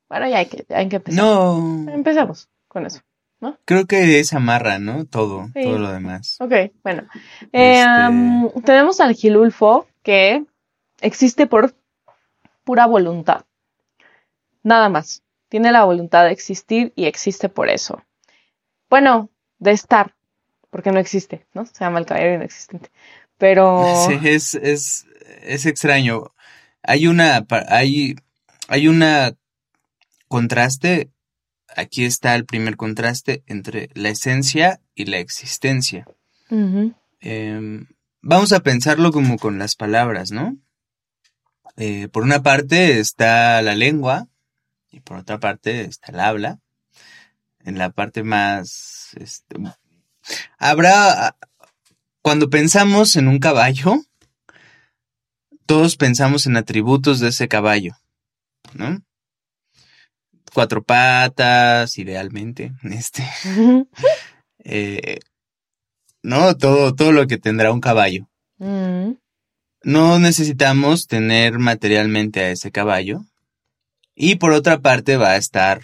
Bueno, ya hay que, hay que empezar. No. Empecemos con eso. ¿no? Creo que es amarra, ¿no? Todo, Sí. todo lo demás. Ok, bueno. Eh, Este- um, tenemos al Gilulfo que existe por pura voluntad. Nada más. Tiene la voluntad de existir y existe por eso. Bueno, de estar, porque no existe, ¿no? Se llama el caballero inexistente. Pero. Sí, es, es, es extraño. Hay una, hay, hay una contraste. Aquí está el primer contraste entre la esencia y la existencia. Em, vamos a pensarlo como con las palabras, ¿no? Eh, por una parte está la lengua y por otra parte está el habla. En la parte más, este, habrá, cuando pensamos en un caballo, todos pensamos en atributos de ese caballo, ¿no? Cuatro patas, idealmente, este, eh, ¿no? Todo, todo lo que tendrá un caballo. ujú, No necesitamos tener materialmente a ese caballo. Y por otra parte va a estar,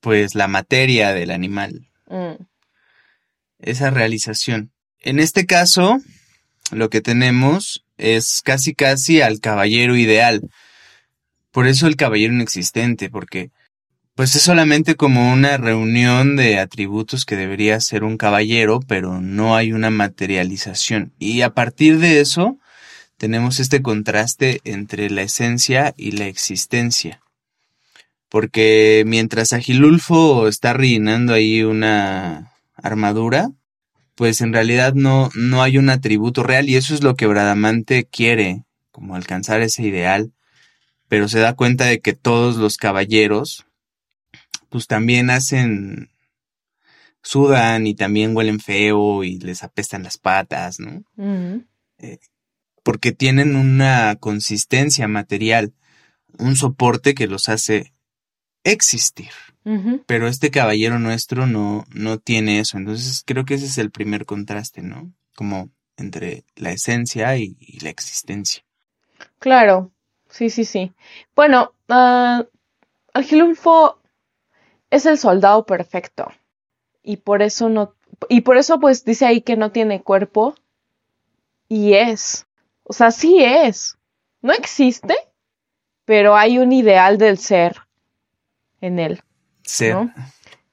pues, la materia del animal, ujú. esa realización. En este caso, lo que tenemos es casi casi al caballero ideal. Por eso el caballero inexistente, porque pues es solamente como una reunión de atributos que debería ser un caballero, pero no hay una materialización. Y a partir de eso, tenemos este contraste entre la esencia y la existencia. Porque mientras Agilulfo está rellenando ahí una armadura, pues en realidad no, no hay un atributo real y eso es lo que Bradamante quiere, como alcanzar ese ideal, pero se da cuenta de que todos los caballeros, pues también hacen, sudan y también huelen feo y les apestan las patas, ¿no? Porque tienen una consistencia material, un soporte que los hace existir. Pero este caballero nuestro no, no tiene eso. Entonces creo que ese es el primer contraste, ¿no? Como entre la esencia y, y la existencia. Claro, sí, sí, sí. Bueno, ah, Argilulfo es el soldado perfecto. Y por eso no, y por eso pues dice ahí que no tiene cuerpo. Y es. O sea, sí es. No existe, pero hay un ideal del ser en él, Ser. ¿no?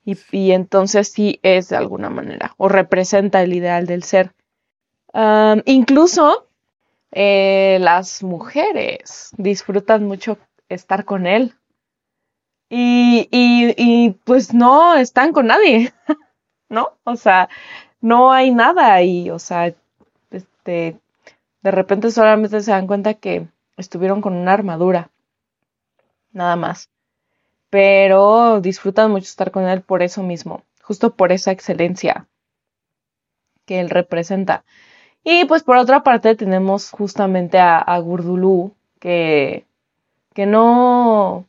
Y, y entonces sí es de alguna manera, o representa el ideal del ser. Incluso eh, las mujeres disfrutan mucho estar con él. Y, y, y pues no están con nadie, ¿no? O sea, no hay nada ahí, o sea, este, de repente solamente se dan cuenta que estuvieron con una armadura, nada más. Pero disfrutan mucho estar con él por eso mismo, justo por esa excelencia que él representa. Y pues por otra parte tenemos justamente a, a Gurdulú, que, que no,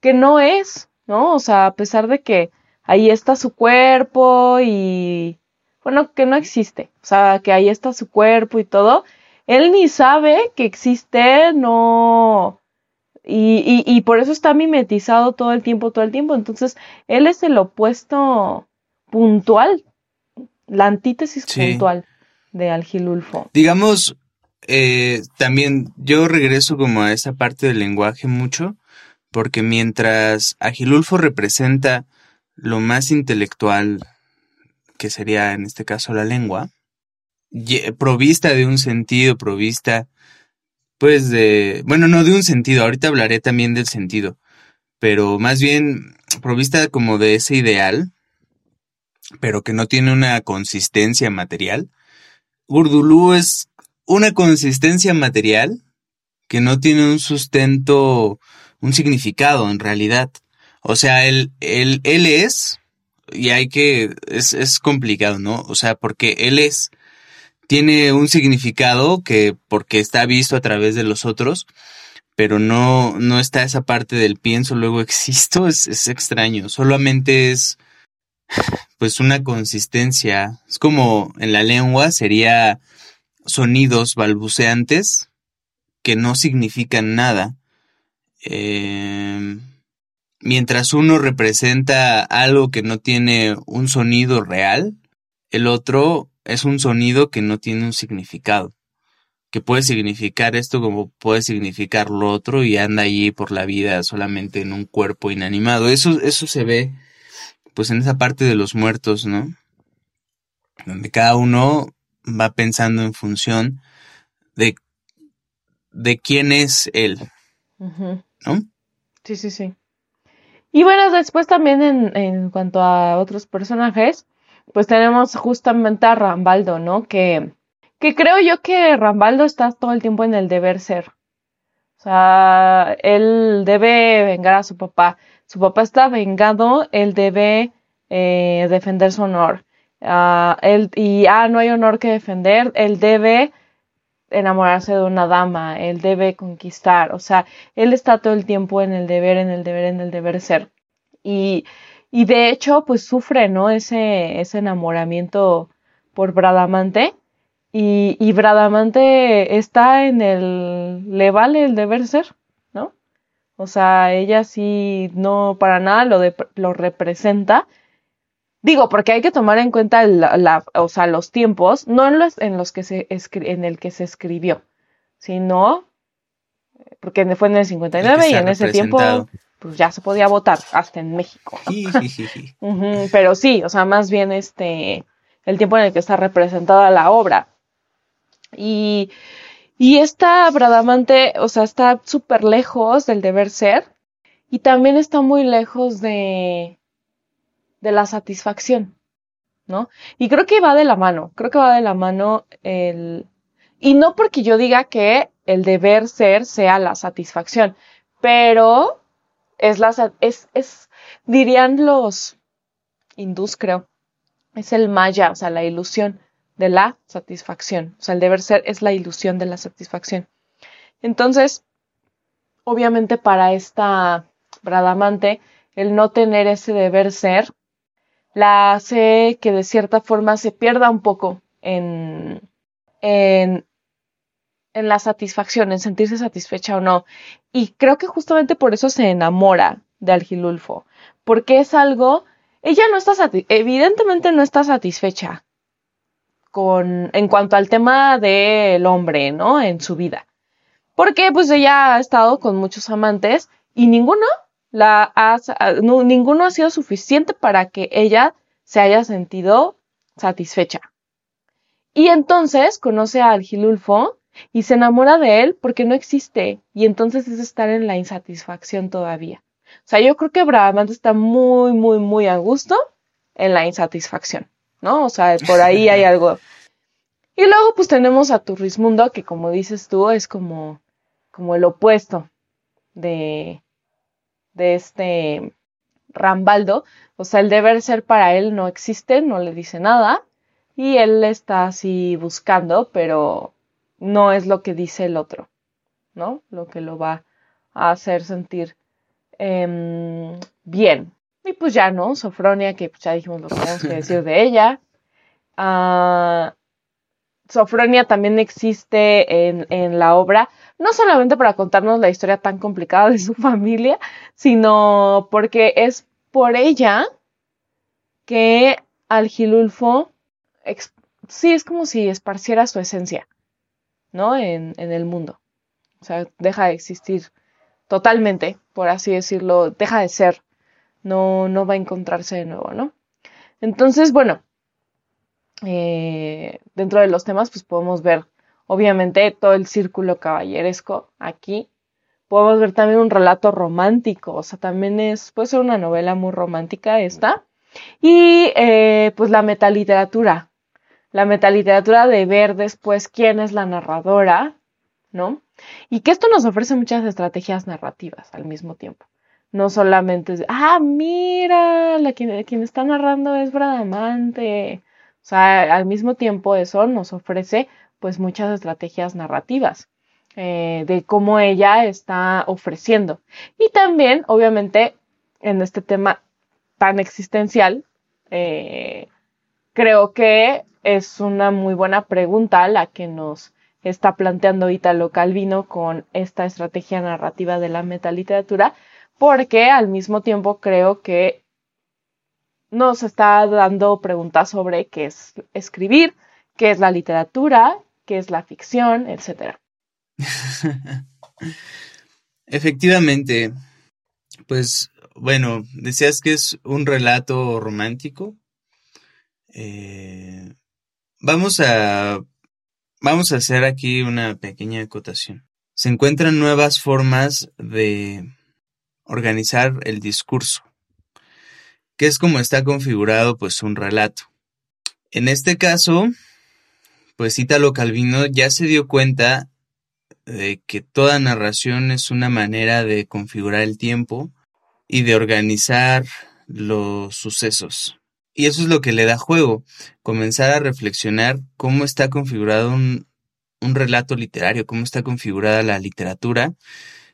que no es, ¿no? O sea, a pesar de que ahí está su cuerpo y, bueno, que no existe, o sea, que ahí está su cuerpo y todo, él ni sabe que existe, no, Y, y, por eso está mimetizado todo el tiempo, todo el tiempo. Entonces, él es el opuesto puntual, la antítesis puntual de Algilulfo. Digamos, eh, también yo regreso como a esa parte del lenguaje mucho, porque mientras Agilulfo representa lo más intelectual, que sería en este caso la lengua, provista de un sentido, provista pues de, bueno, no de un sentido, ahorita hablaré también del sentido, pero más bien provista como de ese ideal, pero que no tiene una consistencia material. Gurdulú es una consistencia material que no tiene un sustento, un significado en realidad. O sea, él, él, él es, y hay que, es, es complicado, ¿no? O sea, porque él es, tiene un significado que porque está visto a través de los otros, pero no, no está esa parte del pienso, luego existo, es, es extraño, solamente es pues una consistencia, es como en la lengua sería sonidos balbuceantes que no significan nada. Em, mientras uno representa algo que no tiene un sonido real, el otro es un sonido que no tiene un significado, que puede significar esto como puede significar lo otro y anda allí por la vida solamente en un cuerpo inanimado. Eso, eso se ve pues en esa parte de los muertos, ¿no? Donde cada uno va pensando en función de, de quién es él, ¿no? Sí, sí, sí. Y bueno, después también en, en cuanto a otros personajes, pues tenemos justamente a Rambaldo, ¿no? Que, que creo yo que Rambaldo está todo el tiempo en el deber ser. O sea, él debe vengar a su papá. Su papá está vengado, él debe eh, defender su honor. Uh, él, y, ah, no hay honor que defender, él debe enamorarse de una dama, él debe conquistar. O sea, él está todo el tiempo en el deber, en el deber, en el deber ser. Y y de hecho, pues sufre, ¿no? Ese, ese enamoramiento por Bradamante. Y, y Bradamante está en el. le vale el deber ser, ¿no? O sea, ella sí no para nada lo, de, lo representa. Digo, porque hay que tomar en cuenta la, o sea, los tiempos, no en los, en los que se en el que se escribió, sino porque fue en el 59 y en ese tiempo pues ya se podía votar hasta en México. pero sí, o sea, más bien este, el tiempo en el que está representada la obra. Y, y esta Bradamante, o sea, está súper lejos del deber ser y también está muy lejos de, de la satisfacción, ¿no? Y creo que va de la mano, creo que va de la mano el... Y no porque yo diga que el deber ser sea la satisfacción, pero es la, es, es, dirían los hindús, creo, es el maya, o sea, la ilusión de la satisfacción. O sea, el deber ser es la ilusión de la satisfacción. Entonces, obviamente para esta Bradamante, el no tener ese deber ser, la hace que de cierta forma se pierda un poco en, en, en la satisfacción, en sentirse satisfecha o no. Y creo que justamente por eso se enamora de Algilulfo, porque es algo, ella no está, evidentemente no está satisfecha con, en cuanto al tema del hombre, ¿no? En su vida. Porque pues ella ha estado con muchos amantes y ninguno la ha, ninguno ha sido suficiente para que ella se haya sentido satisfecha. Y entonces conoce a Algilulfo y se enamora de él porque no existe y entonces es estar en la insatisfacción todavía. O sea, yo creo que Bradamante está muy, muy, muy a gusto en la insatisfacción, ¿no? O sea, por ahí hay algo. Y luego pues tenemos a Turrismundo que como dices tú es como, como el opuesto de, de este Rambaldo. O sea, el deber ser para él no existe, no le dice nada y él está así buscando, pero no es lo que dice el otro, ¿no? Lo que lo va a hacer sentir em, bien. Y pues ya, ¿no? Sofronia, que pues ya dijimos lo que tenemos que decir de ella. Ah, Sofronia también existe en, en, la obra, no solamente para contarnos la historia tan complicada de su familia, sino porque es por ella que Algilulfo, sí, es como si esparciera su esencia, ¿no? En, en el mundo. O sea, deja de existir totalmente, por así decirlo, deja de ser, no, no va a encontrarse de nuevo, ¿no? Entonces, bueno, eh, dentro de los temas, pues podemos ver, obviamente, todo el círculo caballeresco aquí. Podemos ver también un relato romántico, o sea, también es, puede ser una novela muy romántica esta. Y eh, pues la metaliteratura, la metaliteratura de ver después quién es la narradora, ¿no? Y que esto nos ofrece muchas estrategias narrativas al mismo tiempo. No solamente es, ah, mira, la quien, quien está narrando es Bradamante, o sea, al mismo tiempo eso nos ofrece pues muchas estrategias narrativas eh, de cómo ella está ofreciendo. Y también, obviamente, en este tema tan existencial, eh, creo que es una muy buena pregunta la que nos está planteando Italo Calvino con esta estrategia narrativa de la metaliteratura, porque al mismo tiempo creo que nos está dando preguntas sobre qué es escribir, qué es la literatura, qué es la ficción, etc. Efectivamente, pues bueno, decías que es un relato romántico. Eh, vamos a vamos a hacer aquí una pequeña acotación. Se encuentran nuevas formas de organizar el discurso que es como está configurado pues un relato. En este caso, pues Ítalo Calvino ya se dio cuenta de que toda narración es una manera de configurar el tiempo y de organizar los sucesos. Y eso es lo que le da juego, comenzar a reflexionar cómo está configurado un, un relato literario, cómo está configurada la literatura,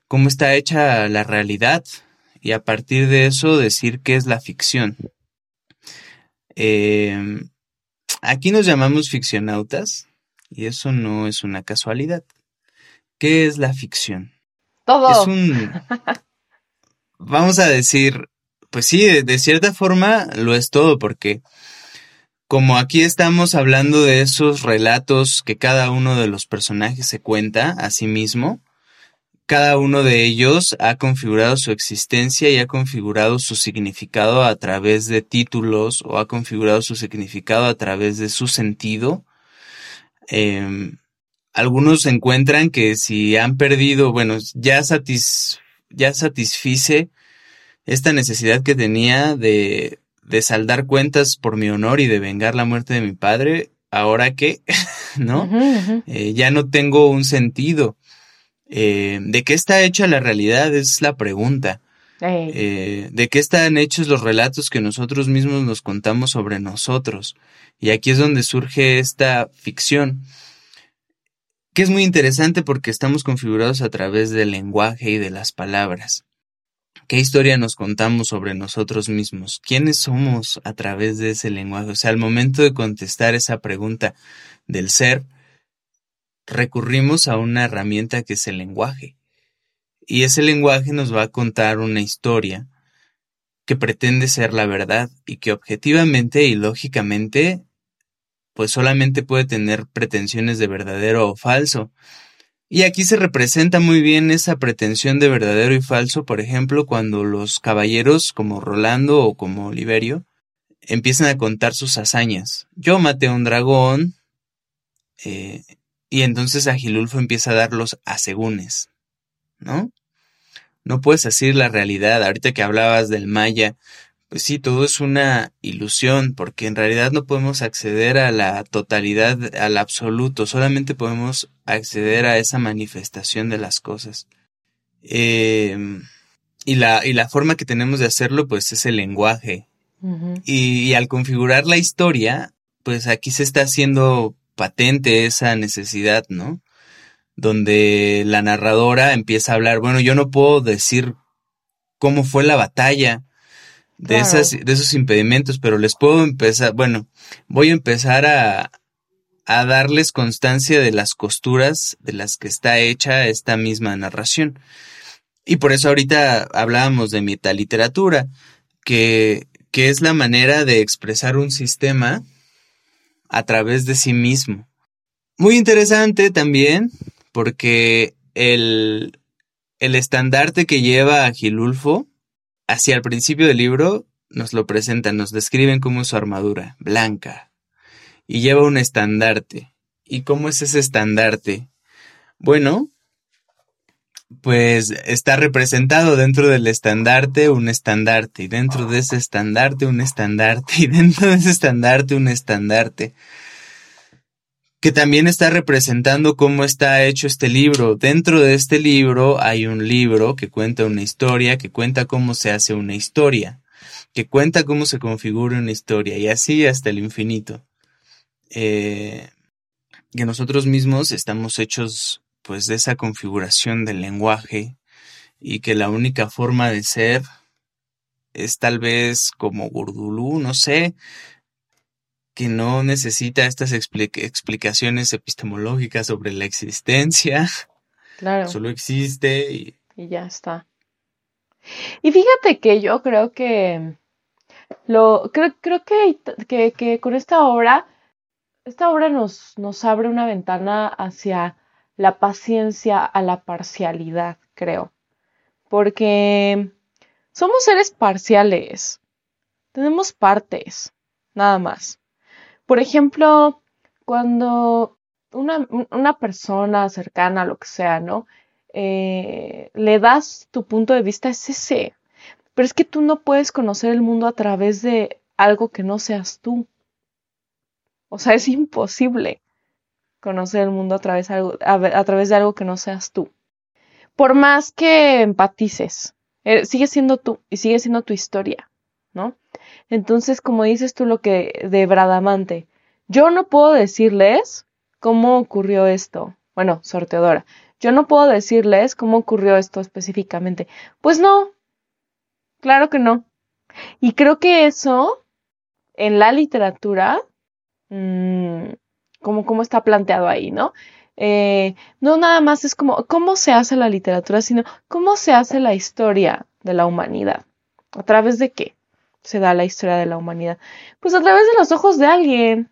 cómo está hecha la realidad, y a partir de eso decir qué es la ficción. Em, aquí nos llamamos ficcionautas y eso no es una casualidad. ¿Qué es la ficción? Todo. Es un... Vamos a decir, pues sí, de, cierta forma lo es todo porque como aquí estamos hablando de esos relatos que cada uno de los personajes se cuenta a sí mismo, cada uno de ellos ha configurado su existencia y ha configurado su significado a través de títulos o ha configurado su significado a través de su sentido. Em, algunos encuentran que si han perdido, bueno, ya, ya satisfice esta necesidad que tenía de, de saldar cuentas por mi honor y de vengar la muerte de mi padre, ahora que, ¿no? Eh, ya no tengo un sentido. Eh, ¿De qué está hecha la realidad? Es la pregunta. Eh, ¿De qué están hechos los relatos que nosotros mismos nos contamos sobre nosotros? Y aquí es donde surge esta ficción, que es muy interesante porque estamos configurados a través del lenguaje y de las palabras. ¿Qué historia nos contamos sobre nosotros mismos? ¿Quiénes somos a través de ese lenguaje? O sea, al momento de contestar esa pregunta del ser, recurrimos a una herramienta que es el lenguaje. Y ese lenguaje nos va a contar una historia que pretende ser la verdad y que objetivamente y lógicamente pues solamente puede tener pretensiones de verdadero o falso. Y aquí se representa muy bien esa pretensión de verdadero y falso, por ejemplo, cuando los caballeros como Rolando o como Oliverio empiezan a contar sus hazañas. Yo maté a un dragón, eh, y entonces Agilulfo empieza a dar los asegúnes, ¿no? No puedes decir la realidad. Ahorita que hablabas del maya, pues sí, todo es una ilusión, porque en realidad no podemos acceder a la totalidad, al absoluto, solamente podemos acceder a esa manifestación de las cosas. Em, y, la, y la forma que tenemos de hacerlo, pues es el lenguaje. y al configurar la historia, pues aquí se está haciendo patente esa necesidad, ¿no? Donde la narradora empieza a hablar, bueno, yo no puedo decir cómo fue la batalla de, esas, de esos impedimentos, pero les puedo empezar, bueno, voy a empezar a, a darles constancia de las costuras de las que está hecha esta misma narración. Y por eso ahorita hablábamos de metaliteratura, que, que es la manera de expresar un sistema a través de sí mismo. Muy interesante también, porque el, el estandarte que lleva a Gilulfo, hacia el principio del libro, nos lo presentan, nos describen como su armadura, blanca, y lleva un estandarte. ¿Y cómo es ese estandarte? Bueno, pues está representado dentro del estandarte un estandarte, y dentro de ese estandarte un estandarte, y dentro de ese estandarte un estandarte, que también está representando cómo está hecho este libro. Dentro de este libro hay un libro que cuenta una historia, que cuenta cómo se hace una historia, que cuenta cómo se configura una historia, y así hasta el infinito. Eh, que nosotros mismos estamos hechos pues de esa configuración del lenguaje y que la única forma de ser es tal vez como Gurdulú, no sé, que no necesita estas explicaciones epistemológicas sobre la existencia. Claro. Solo existe y... y ya está. Y fíjate que yo creo que lo creo, creo que, que, que con esta obra esta obra nos, nos abre una ventana hacia la paciencia a la parcialidad, creo. Porque somos seres parciales. Tenemos partes, nada más. Por ejemplo, cuando una, persona cercana, lo que sea, ¿no? Eh, le das tu punto de vista, es ese. Pero es que tú no puedes conocer el mundo a través de algo que no seas tú. O sea, es imposible conocer el mundo a través, a, través de algo que no seas tú. Por más que empatices, eh, sigue siendo tú y sigue siendo tu historia, ¿no? Entonces, como dices tú lo que de Bradamante, yo no puedo decirles cómo ocurrió esto. Bueno, sorteadora, yo no puedo decirles cómo ocurrió esto específicamente. Pues no, claro que no. Y creo que eso en la literatura Mm, como, está planteado ahí, ¿no? Eh, no nada más es como cómo se hace la literatura, sino cómo se hace la historia de la humanidad. ¿A través de qué se da la historia de la humanidad? Pues a través de los ojos de alguien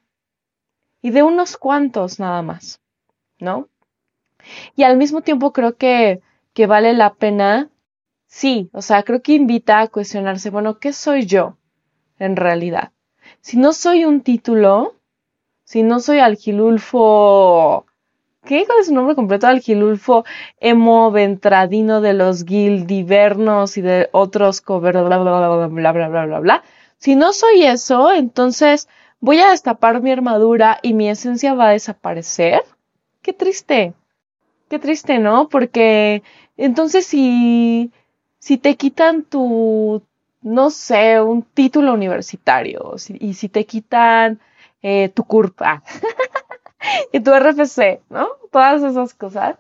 y de unos cuantos nada más, ¿no? Y al mismo tiempo creo que, que vale la pena, sí, o sea, creo que invita a cuestionarse, bueno, ¿qué soy yo en realidad? Si no soy un título, si no soy Algilulfo. ¿Qué? ¿Cuál es su nombre completo? Algilulfo Emo Ventradino de los Gildivernos y de otros bla bla bla bla bla bla bla bla. Si no soy eso, entonces voy a destapar mi armadura y mi esencia va a desaparecer. Qué triste. Qué triste, ¿no? Porque entonces si, si te quitan tu, no sé, un título universitario, y si te quitan eh, tu curva y tu RFC, ¿no? Todas esas cosas.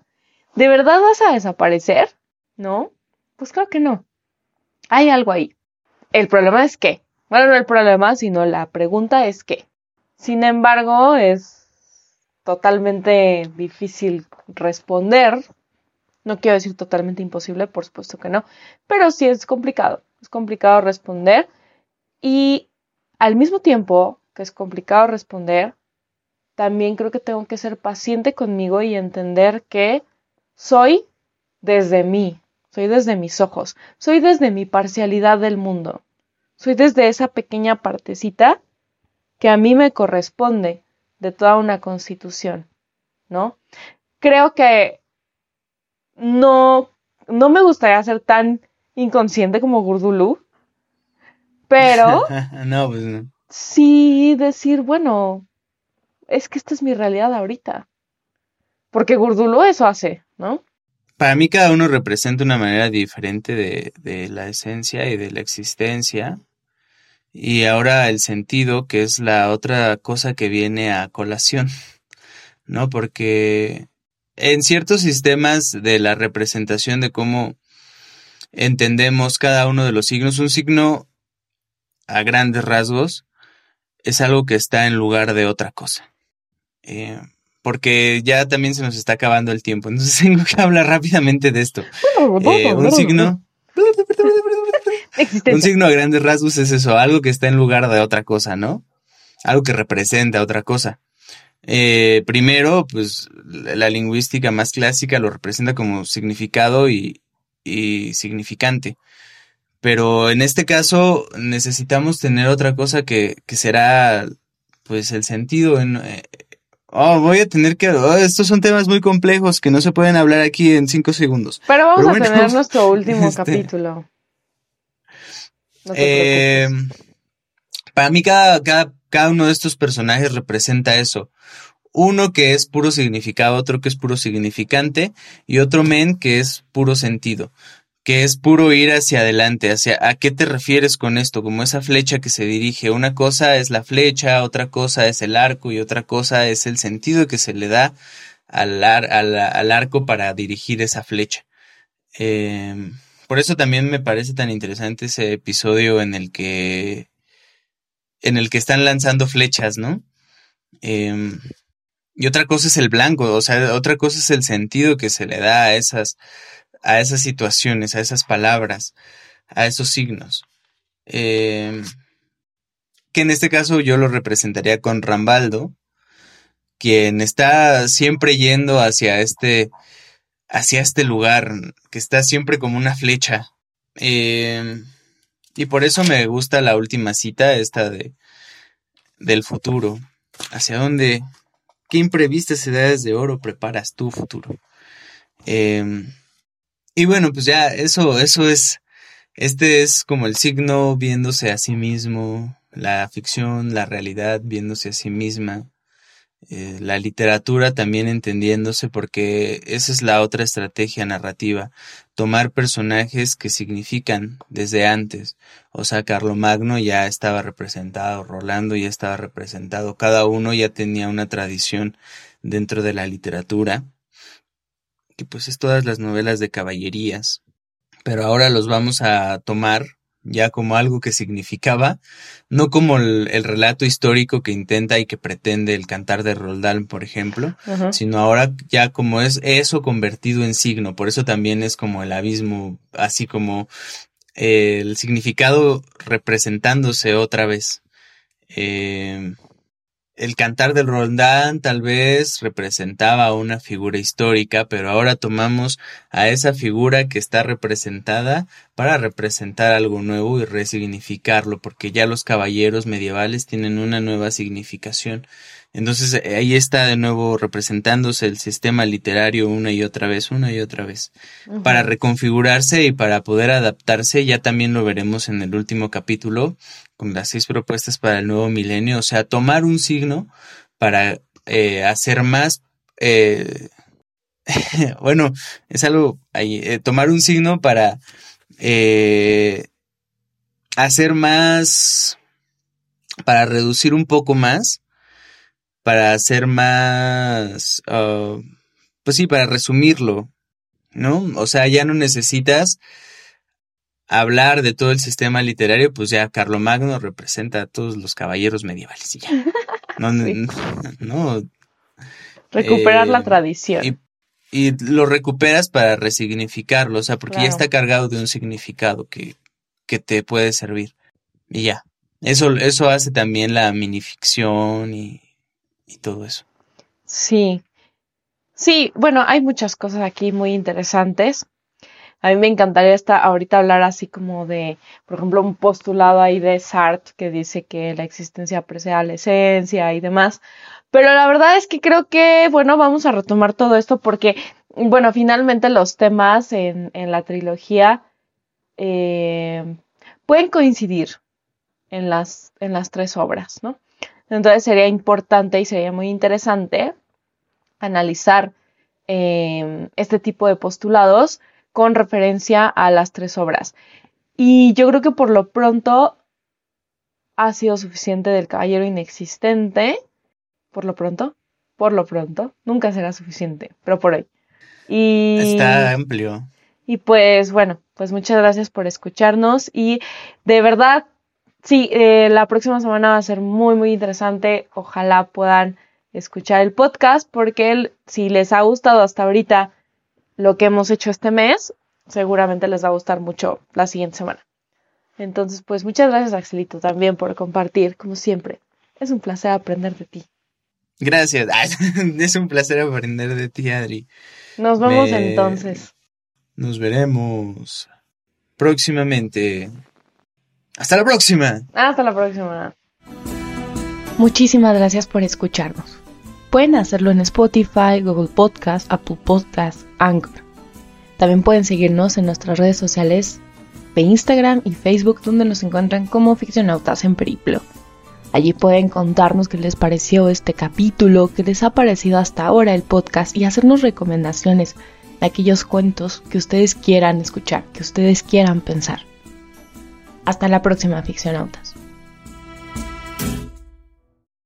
¿De verdad vas a desaparecer? ¿No? Pues claro que no. Hay algo ahí. El problema es que, bueno, no el problema, sino la pregunta es que. Sin embargo, es totalmente difícil responder. No quiero decir totalmente imposible, por supuesto que no, pero sí es complicado. Es complicado responder y al mismo tiempo que es complicado responder, también creo que tengo que ser paciente conmigo y entender que soy desde mí, soy desde mis ojos, soy desde mi parcialidad del mundo, soy desde esa pequeña partecita que a mí me corresponde de toda una constitución, ¿no? Creo que no, no me gustaría ser tan inconsciente como Gurdulú, pero no, pues no sí decir, bueno, es que esta es mi realidad ahorita. Porque Gurdulú eso hace, ¿no? Para mí cada uno representa una manera diferente de, de la esencia y de la existencia. Y ahora el sentido, que es la otra cosa que viene a colación, ¿no? Porque en ciertos sistemas de la representación de cómo entendemos cada uno de los signos, un signo a grandes rasgos es algo que está en lugar de otra cosa. Eh, porque ya también se nos está acabando el tiempo. Entonces tengo que hablar rápidamente de esto. Eh, un signo. un signo a grandes rasgos es eso, algo que está en lugar de otra cosa, ¿no? Algo que representa otra cosa. Eh, primero, pues la lingüística más clásica lo representa como significado y, y significante. Pero en este caso necesitamos tener otra cosa que, que será pues el sentido en, eh, Oh, voy a tener que. Oh, estos son temas muy complejos que no se pueden hablar aquí en cinco segundos. Pero vamos a tener nuestro último este, capítulo. eh, para mí, cada, cada, cada uno de estos personajes representa eso. Uno que es puro significado, otro que es puro significante, y otro men que es puro sentido que es puro ir hacia adelante, hacia a qué te refieres con esto, como esa flecha que se dirige. Una cosa es la flecha, otra cosa es el arco y otra cosa es el sentido que se le da al, al, arco para dirigir esa flecha. Em, por eso también me parece tan interesante ese episodio en el que en el que están lanzando flechas, ¿no? Em, y otra cosa es el blanco, o sea, otra cosa es el sentido que se le da a esas a esas situaciones, a esas palabras, a esos signos. Em, que en este caso yo lo representaría con Rambaldo, quien está siempre yendo hacia este, hacia este lugar, que está siempre como una flecha. Em, y por eso me gusta la última cita, esta de del futuro. ¿Hacia dónde? ¿Qué imprevistas edades de oro preparas tu futuro? Eh, y bueno, pues ya eso, eso es, este es como el signo viéndose a sí mismo, la ficción, la realidad viéndose a sí misma, eh, la literatura también entendiéndose porque esa es la otra estrategia narrativa, tomar personajes que significan desde antes, o sea, Carlomagno ya estaba representado, Rolando ya estaba representado, cada uno ya tenía una tradición dentro de la literatura que pues es todas las novelas de caballerías, pero ahora los vamos a tomar ya como algo que significaba, no como el, relato histórico que intenta y que pretende el cantar de Roldán, por ejemplo, sino ahora ya como es eso convertido en signo, por eso también es como el abismo, así como el significado representándose otra vez. Eh, el cantar del Roldán tal vez representaba una figura histórica, pero ahora tomamos a esa figura que está representada para representar algo nuevo y resignificarlo, porque ya los caballeros medievales tienen una nueva significación. Entonces eh, ahí está de nuevo representándose el sistema literario una y otra vez, una y otra vez, para reconfigurarse y para poder adaptarse, ya también lo veremos en el último capítulo, con las seis propuestas para el nuevo milenio, o sea, tomar un signo para eh, hacer más, eh, bueno, es algo ahí, tomar un signo para hacer más, para reducir un poco más para hacer más, ah, pues sí, para resumirlo, ¿no? O sea, ya no necesitas hablar de todo el sistema literario, pues ya Carlomagno representa a todos los caballeros medievales y ya. No, no, Recuperar la eh, tradición. Y, lo recuperas para resignificarlo, o sea, porque ya está cargado de un significado que, que te puede servir. Y ya. Eso, eso hace también la minificción y, y todo eso. Sí, sí, bueno, hay muchas cosas aquí muy interesantes. A mí me encantaría esta, ahorita hablar así como de, por ejemplo, un postulado ahí de Sartre que dice que la existencia precede a la esencia y demás. Pero la verdad es que creo que, bueno, vamos a retomar todo esto porque, bueno, finalmente los temas en, en la trilogía eh, pueden coincidir en las, en las tres obras, ¿no? Entonces sería importante y sería muy interesante analizar em, este tipo de postulados con referencia a las tres obras. Y yo creo que por lo pronto ha sido suficiente del caballero inexistente. Por lo pronto, por lo pronto, nunca será suficiente, pero por hoy. Y, Está amplio. Y pues bueno, pues muchas gracias por escucharnos y de verdad Sí, eh, la próxima semana va a ser muy, muy interesante. Ojalá puedan escuchar el podcast porque si les ha gustado hasta ahorita lo que hemos hecho este mes, seguramente les va a gustar mucho la siguiente semana. Entonces, pues muchas gracias, Axelito, también por compartir, como siempre. Es un placer aprender de ti. Gracias. es un placer aprender de ti, Adri. Nos vemos entonces. Nos veremos próximamente. Hasta la próxima. Hasta la próxima. Muchísimas gracias por escucharnos. Pueden hacerlo en Spotify, Google Podcast, Apple Podcast, Anchor. También pueden seguirnos en nuestras redes sociales de Instagram y Facebook donde nos encuentran como Ficcionautas en Periplo. Allí pueden contarnos qué les pareció este capítulo, qué les ha parecido hasta ahora el podcast y hacernos recomendaciones de aquellos cuentos que ustedes quieran escuchar, que ustedes quieran pensar. Hasta la próxima, ficcionautas.